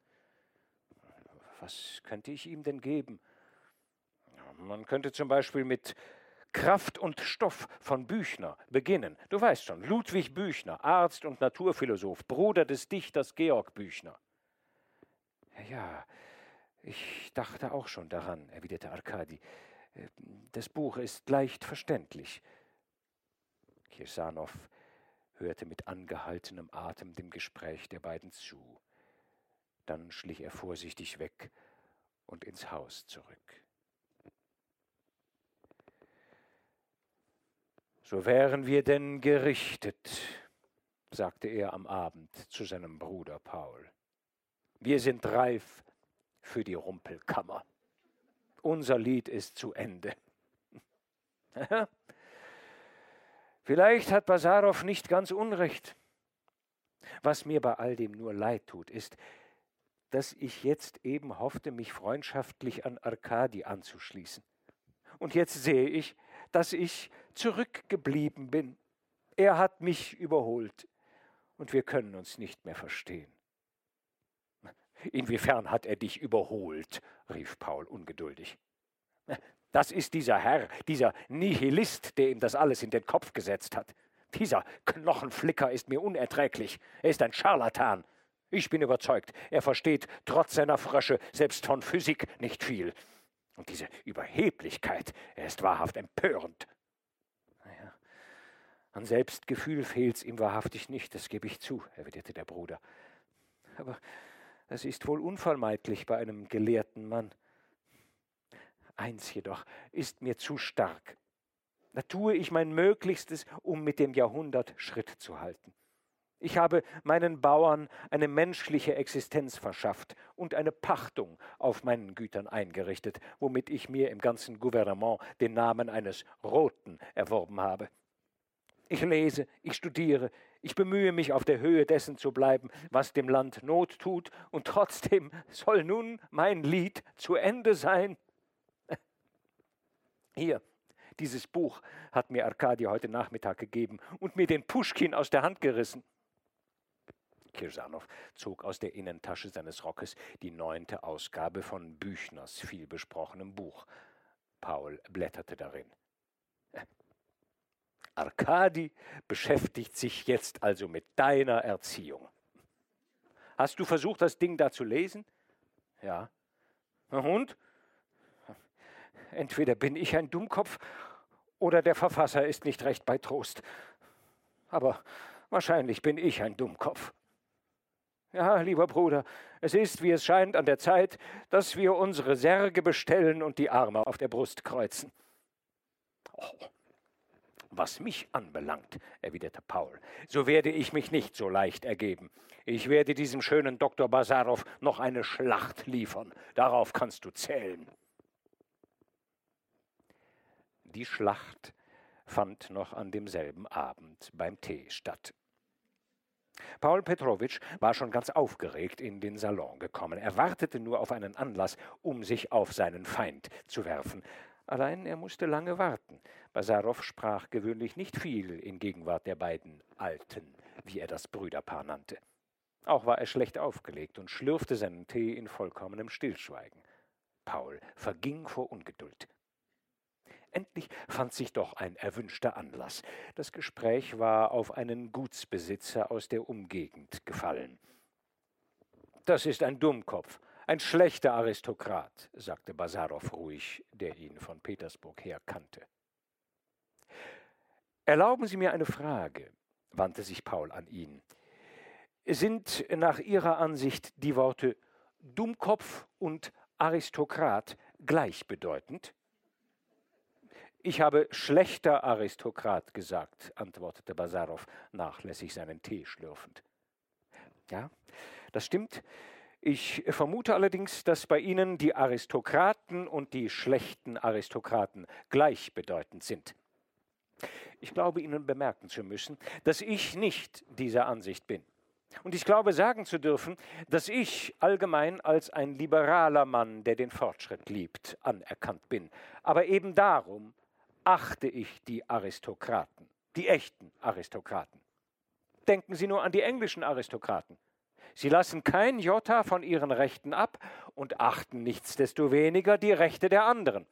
[SPEAKER 2] Was könnte ich ihm denn geben? Man könnte zum Beispiel mit Kraft und Stoff von Büchner beginnen. Du weißt schon, Ludwig Büchner, Arzt und Naturphilosoph, Bruder des Dichters Georg Büchner. Ja, ich dachte auch schon daran, erwiderte Arkadi. Das Buch ist leicht verständlich. Kirsanow hörte mit angehaltenem Atem dem Gespräch der beiden zu. Dann schlich er vorsichtig weg und ins Haus zurück. So wären wir denn gerichtet, sagte er am Abend zu seinem Bruder Paul. Wir sind reif für die Rumpelkammer. Unser Lied ist zu Ende. Vielleicht hat Basarow nicht ganz Unrecht. Was mir bei all dem nur leid tut, ist, dass ich jetzt eben hoffte, mich freundschaftlich an Arkadi anzuschließen. Und jetzt sehe ich, dass ich zurückgeblieben bin. Er hat mich überholt und wir können uns nicht mehr verstehen. Inwiefern hat er dich überholt? rief Paul ungeduldig. Das ist dieser Herr, dieser Nihilist, der ihm das alles in den Kopf gesetzt hat. Dieser Knochenflicker ist mir unerträglich. Er ist ein Scharlatan. Ich bin überzeugt, er versteht trotz seiner Frösche selbst von Physik nicht viel. Und diese Überheblichkeit, er ist wahrhaft empörend. Naja, an Selbstgefühl fehlt's ihm wahrhaftig nicht, das gebe ich zu, erwiderte der Bruder. Aber es ist wohl unvermeidlich bei einem gelehrten Mann. Eins jedoch ist mir zu stark. Da tue ich mein Möglichstes, um mit dem Jahrhundert Schritt zu halten. Ich habe meinen Bauern eine menschliche Existenz verschafft und eine Pachtung auf meinen Gütern eingerichtet, womit ich mir im ganzen Gouvernement den Namen eines Roten erworben habe. Ich lese, ich studiere, ich bemühe mich auf der Höhe dessen zu bleiben, was dem Land Not tut, und trotzdem soll nun mein Lied zu Ende sein. Hier, dieses Buch hat mir Arkadi heute Nachmittag gegeben und mir den Puschkin aus der Hand gerissen. Kirsanow zog aus der Innentasche seines Rockes die neunte Ausgabe von Büchners vielbesprochenem Buch. Paul blätterte darin. Arkadi beschäftigt sich jetzt also mit deiner Erziehung. Hast du versucht, das Ding da zu lesen? Ja. Und? Entweder bin ich ein Dummkopf oder der Verfasser ist nicht recht bei Trost. Aber wahrscheinlich bin ich ein Dummkopf. Ja, lieber Bruder, es ist, wie es scheint, an der Zeit, dass wir unsere Särge bestellen und die Arme auf der Brust kreuzen. Oh, was mich anbelangt, erwiderte Paul, so werde ich mich nicht so leicht ergeben. Ich werde diesem schönen Dr. Basarow noch eine Schlacht liefern. Darauf kannst du zählen. Die Schlacht fand noch an demselben Abend beim Tee statt. Paul Petrowitsch war schon ganz aufgeregt in den Salon gekommen. Er wartete nur auf einen Anlass, um sich auf seinen Feind zu werfen. Allein er musste lange warten. Basarow sprach gewöhnlich nicht viel in Gegenwart der beiden Alten, wie er das Brüderpaar nannte. Auch war er schlecht aufgelegt und schlürfte seinen Tee in vollkommenem Stillschweigen. Paul verging vor Ungeduld. Endlich fand sich doch ein erwünschter Anlass. Das Gespräch war auf einen Gutsbesitzer aus der Umgegend gefallen. Das ist ein Dummkopf, ein schlechter Aristokrat, sagte Basarow ruhig, der ihn von Petersburg her kannte. Erlauben Sie mir eine Frage, wandte sich Paul an ihn. Sind nach Ihrer Ansicht die Worte Dummkopf und Aristokrat gleichbedeutend? Ich habe schlechter Aristokrat gesagt, antwortete Basarow, nachlässig seinen Tee schlürfend. Ja, das stimmt. Ich vermute allerdings, dass bei Ihnen die Aristokraten und die schlechten Aristokraten gleichbedeutend sind. Ich glaube Ihnen bemerken zu müssen, dass ich nicht dieser Ansicht bin. Und ich glaube sagen zu dürfen, dass ich allgemein als ein liberaler Mann, der den Fortschritt liebt, anerkannt bin. Aber eben darum achte ich die Aristokraten, die echten Aristokraten. Denken Sie nur an die englischen Aristokraten. Sie lassen kein Jota von ihren Rechten ab und achten nichtsdestoweniger die Rechte der anderen.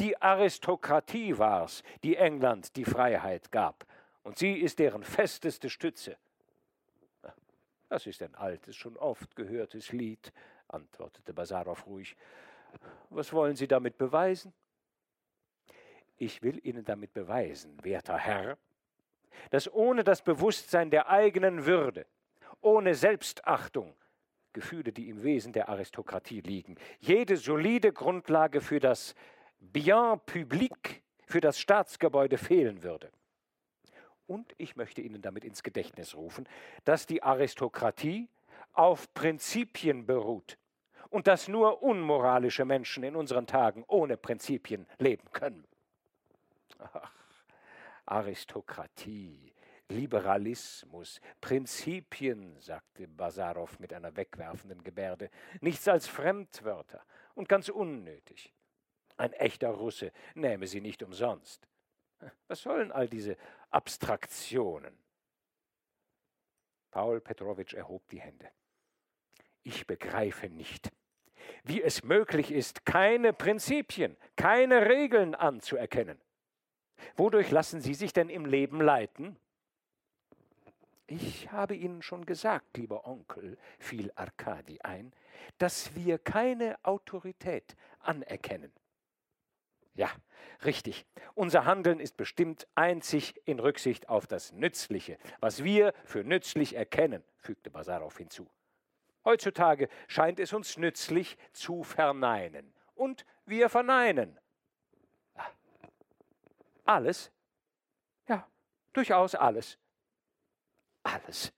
[SPEAKER 2] Die Aristokratie war's, die England die Freiheit gab, und sie ist deren festeste Stütze. Das ist ein altes, schon oft gehörtes Lied, antwortete Basarow ruhig. Was wollen Sie damit beweisen? Ich will Ihnen damit beweisen, werter Herr, dass ohne das Bewusstsein der eigenen Würde, ohne Selbstachtung, Gefühle, die im Wesen der Aristokratie liegen, jede solide Grundlage für das Bien public, für das Staatsgebäude fehlen würde. Und ich möchte Ihnen damit ins Gedächtnis rufen, dass die Aristokratie auf Prinzipien beruht und dass nur unmoralische Menschen in unseren Tagen ohne Prinzipien leben können. Ach, Aristokratie, Liberalismus, Prinzipien, sagte Basarow mit einer wegwerfenden Gebärde, nichts als Fremdwörter und ganz unnötig. Ein echter Russe nähme sie nicht umsonst. Was sollen all diese Abstraktionen? Paul Petrowitsch erhob die Hände. Ich begreife nicht, wie es möglich ist, keine Prinzipien, keine Regeln anzuerkennen. Wodurch lassen Sie sich denn im Leben leiten? Ich habe Ihnen schon gesagt, lieber Onkel, fiel Arkadi ein, dass wir keine Autorität anerkennen. Ja, richtig. Unser Handeln ist bestimmt einzig in Rücksicht auf das Nützliche, was wir für nützlich erkennen, fügte Basarow hinzu. Heutzutage scheint es uns nützlich zu verneinen. Und wir verneinen. Alles? Ja, durchaus alles. Alles.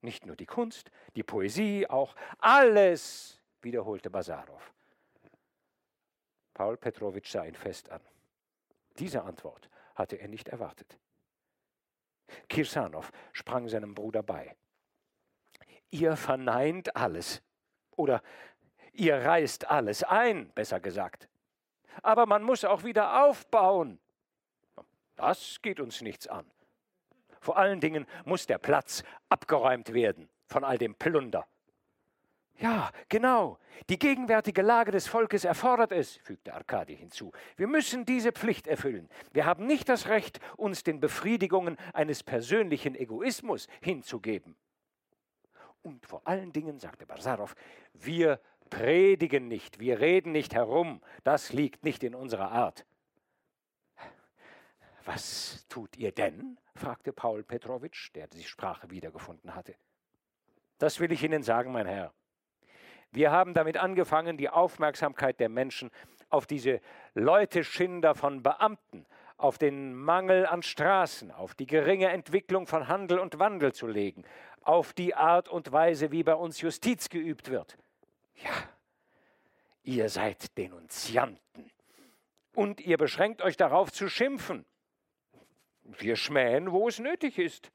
[SPEAKER 2] Nicht nur die Kunst, die Poesie, auch alles, wiederholte Basarow. Paul Petrowitsch sah ihn fest an. Diese Antwort hatte er nicht erwartet. Kirsanow sprang seinem Bruder bei. Ihr verneint alles. Oder ihr reißt alles ein, besser gesagt. Aber man muss auch wieder aufbauen. Das geht uns nichts an. Vor allen Dingen muss der Platz abgeräumt werden von all dem Plunder. Ja, genau. Die gegenwärtige Lage des Volkes erfordert es, fügte Arkadi hinzu. Wir müssen diese Pflicht erfüllen. Wir haben nicht das Recht, uns den Befriedigungen eines persönlichen Egoismus hinzugeben. Und vor allen Dingen, sagte Basarow, wir predigen nicht, wir reden nicht herum. Das liegt nicht in unserer Art. Was tut ihr denn? fragte Paul Petrowitsch, der die Sprache wiedergefunden hatte. Das will ich Ihnen sagen, mein Herr. Wir haben damit angefangen, die Aufmerksamkeit der Menschen auf diese Leuteschinder von Beamten, auf den Mangel an Straßen, auf die geringe Entwicklung von Handel und Wandel zu legen, auf die Art und Weise, wie bei uns Justiz geübt wird. Ja, ihr seid Denunzianten. Und ihr beschränkt euch darauf zu schimpfen. Wir schmähen, wo es nötig ist.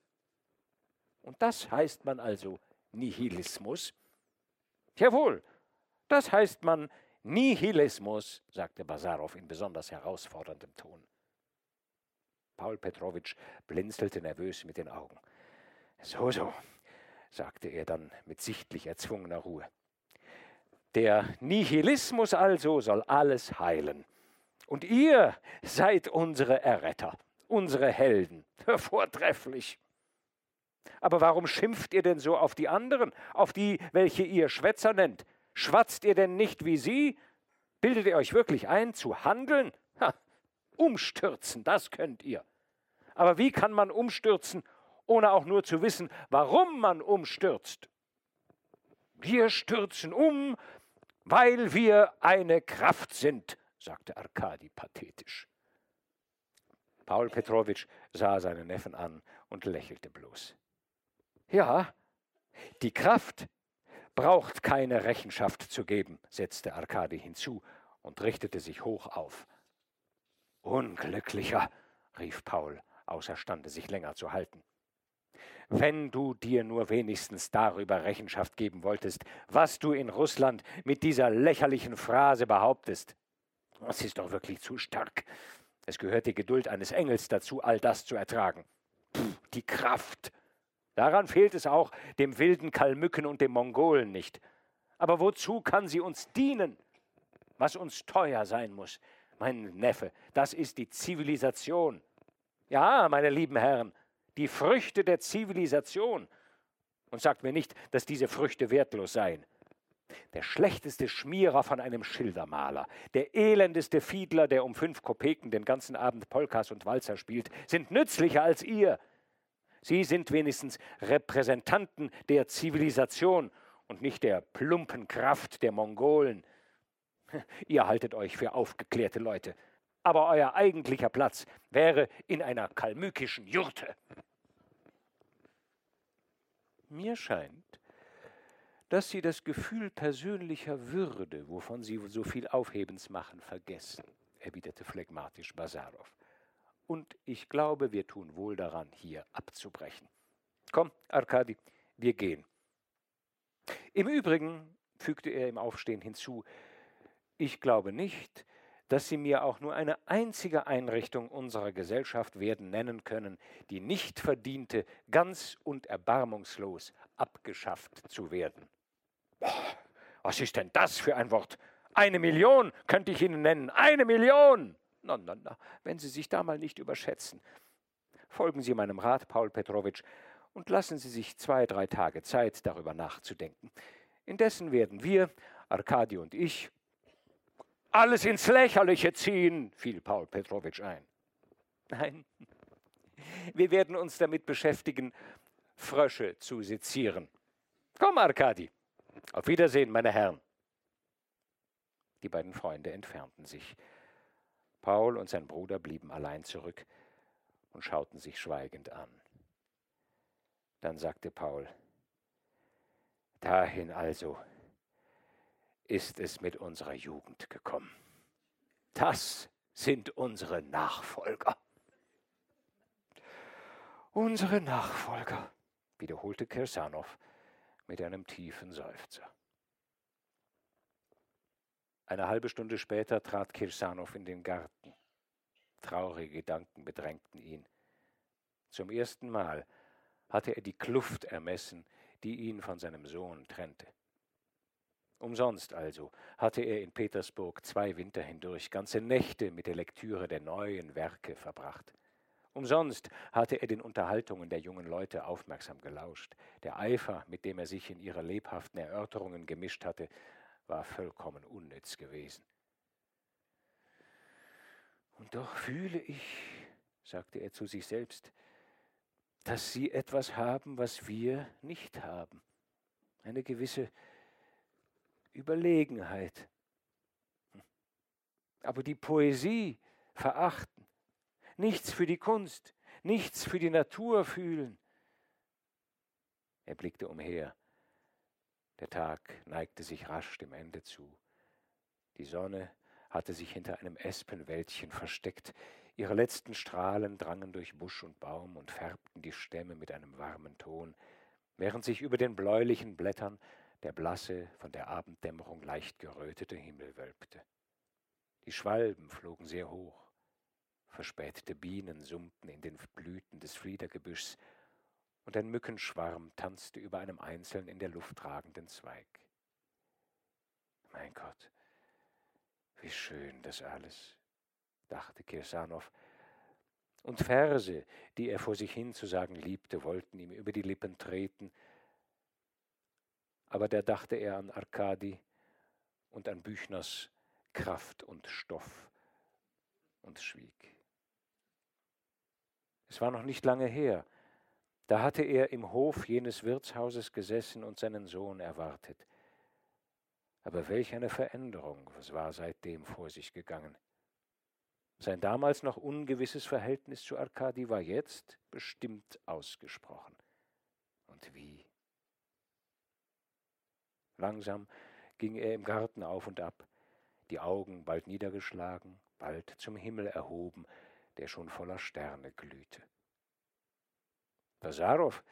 [SPEAKER 2] Und das heißt man also Nihilismus. Jawohl, das heißt man Nihilismus, sagte Basarow in besonders herausforderndem Ton. Paul Petrowitsch blinzelte nervös mit den Augen. So, so, sagte er dann mit sichtlich erzwungener Ruhe. Der Nihilismus also soll alles heilen. Und ihr seid unsere Erretter unsere Helden. Vortrefflich. Aber warum schimpft ihr denn so auf die anderen, auf die, welche ihr Schwätzer nennt? Schwatzt ihr denn nicht wie sie? Bildet ihr euch wirklich ein, zu handeln? Ha, umstürzen, das könnt ihr. Aber wie kann man umstürzen, ohne auch nur zu wissen, warum man umstürzt? Wir stürzen um, weil wir eine Kraft sind, sagte Arkadi pathetisch. Paul Petrowitsch sah seinen Neffen an und lächelte bloß. Ja, die Kraft braucht keine Rechenschaft zu geben, setzte Arkadi hinzu und richtete sich hoch auf. Unglücklicher, rief Paul, außerstande sich länger zu halten. Wenn du dir nur wenigstens darüber Rechenschaft geben wolltest, was du in Russland mit dieser lächerlichen Phrase behauptest. Das ist doch wirklich zu stark. Es gehört die Geduld eines Engels dazu, all das zu ertragen. Puh, die Kraft. Daran fehlt es auch dem wilden Kalmücken und dem Mongolen nicht. Aber wozu kann sie uns dienen? Was uns teuer sein muss, mein Neffe, das ist die Zivilisation. Ja, meine lieben Herren, die Früchte der Zivilisation. Und sagt mir nicht, dass diese Früchte wertlos seien. Der schlechteste Schmierer von einem Schildermaler, der elendeste Fiedler, der um fünf Kopeken den ganzen Abend Polkas und Walzer spielt, sind nützlicher als ihr. Sie sind wenigstens Repräsentanten der Zivilisation und nicht der plumpen Kraft der Mongolen. Ihr haltet euch für aufgeklärte Leute, aber euer eigentlicher Platz wäre in einer kalmykischen Jurte.
[SPEAKER 1] Mir scheint, dass Sie das Gefühl persönlicher Würde, wovon Sie so viel Aufhebens machen, vergessen, erwiderte phlegmatisch Basarow. Und ich glaube, wir tun wohl daran, hier abzubrechen. Komm, Arkadi, wir gehen. Im Übrigen, fügte er im Aufstehen hinzu, ich glaube nicht, dass Sie mir auch nur eine einzige Einrichtung unserer Gesellschaft werden nennen können, die nicht verdiente, ganz und erbarmungslos abgeschafft zu werden.
[SPEAKER 2] Was ist denn das für ein Wort? Eine Million könnte ich Ihnen nennen. Eine Million!
[SPEAKER 1] Na, na, na, wenn Sie sich da mal nicht überschätzen. Folgen Sie meinem Rat, Paul Petrowitsch, und lassen Sie sich zwei, drei Tage Zeit, darüber nachzudenken. Indessen werden wir, Arkadi und ich,
[SPEAKER 2] alles ins Lächerliche ziehen, fiel Paul Petrowitsch ein.
[SPEAKER 1] Nein, wir werden uns damit beschäftigen, Frösche zu sezieren.
[SPEAKER 2] Komm, Arkadi. Auf Wiedersehen, meine Herren.
[SPEAKER 1] Die beiden Freunde entfernten sich. Paul und sein Bruder blieben allein zurück und schauten sich schweigend an. Dann sagte Paul, Dahin also ist es mit unserer Jugend gekommen. Das sind unsere Nachfolger.
[SPEAKER 2] Unsere Nachfolger, wiederholte Kirsanow mit einem tiefen Seufzer.
[SPEAKER 1] Eine halbe Stunde später trat Kirsanow in den Garten. Traurige Gedanken bedrängten ihn. Zum ersten Mal hatte er die Kluft ermessen, die ihn von seinem Sohn trennte. Umsonst also hatte er in Petersburg zwei Winter hindurch ganze Nächte mit der Lektüre der neuen Werke verbracht. Umsonst hatte er den Unterhaltungen der jungen Leute aufmerksam gelauscht. Der Eifer, mit dem er sich in ihre lebhaften Erörterungen gemischt hatte, war vollkommen unnütz gewesen. Und doch fühle ich, sagte er zu sich selbst, dass sie etwas haben, was wir nicht haben. Eine gewisse Überlegenheit. Aber die Poesie verachten, nichts für die Kunst, nichts für die Natur fühlen. Er blickte umher. Der Tag neigte sich rasch dem Ende zu. Die Sonne hatte sich hinter einem Espenwäldchen versteckt. Ihre letzten Strahlen drangen durch Busch und Baum und färbten die Stämme mit einem warmen Ton, während sich über den bläulichen Blättern der blasse, von der Abenddämmerung leicht gerötete Himmel wölbte. Die Schwalben flogen sehr hoch. Verspätete Bienen summten in den Blüten des Fliedergebüschs, und ein Mückenschwarm tanzte über einem einzeln in der Luft tragenden Zweig. Mein Gott, wie schön das alles, dachte Kirsanow, und Verse, die er vor sich hin zu sagen liebte, wollten ihm über die Lippen treten, aber da dachte er an Arkadi und an Büchners Kraft und Stoff und schwieg. Es war noch nicht lange her, da hatte er im Hof jenes Wirtshauses gesessen und seinen Sohn erwartet. Aber welch eine Veränderung, was war seitdem vor sich gegangen. Sein damals noch ungewisses Verhältnis zu Arkadi war jetzt bestimmt ausgesprochen. Und wie? Langsam ging er im Garten auf und ab, die Augen bald niedergeschlagen, bald zum Himmel erhoben, der schon voller Sterne glühte. Basarow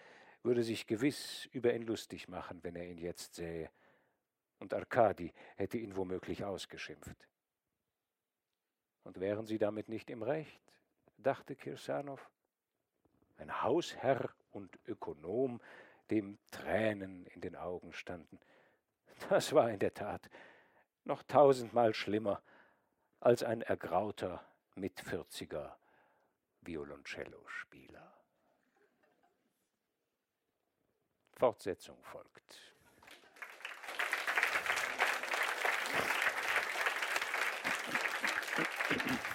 [SPEAKER 1] würde sich gewiss über ihn lustig machen, wenn er ihn jetzt sähe, und Arkadi hätte ihn womöglich ausgeschimpft. Und wären sie damit nicht im Recht, dachte Kirsanow, ein Hausherr und Ökonom, dem Tränen in den Augen standen. Das war in der Tat noch tausendmal schlimmer als ein ergrauter, mit 40er Violoncellospieler. Fortsetzung folgt. Thank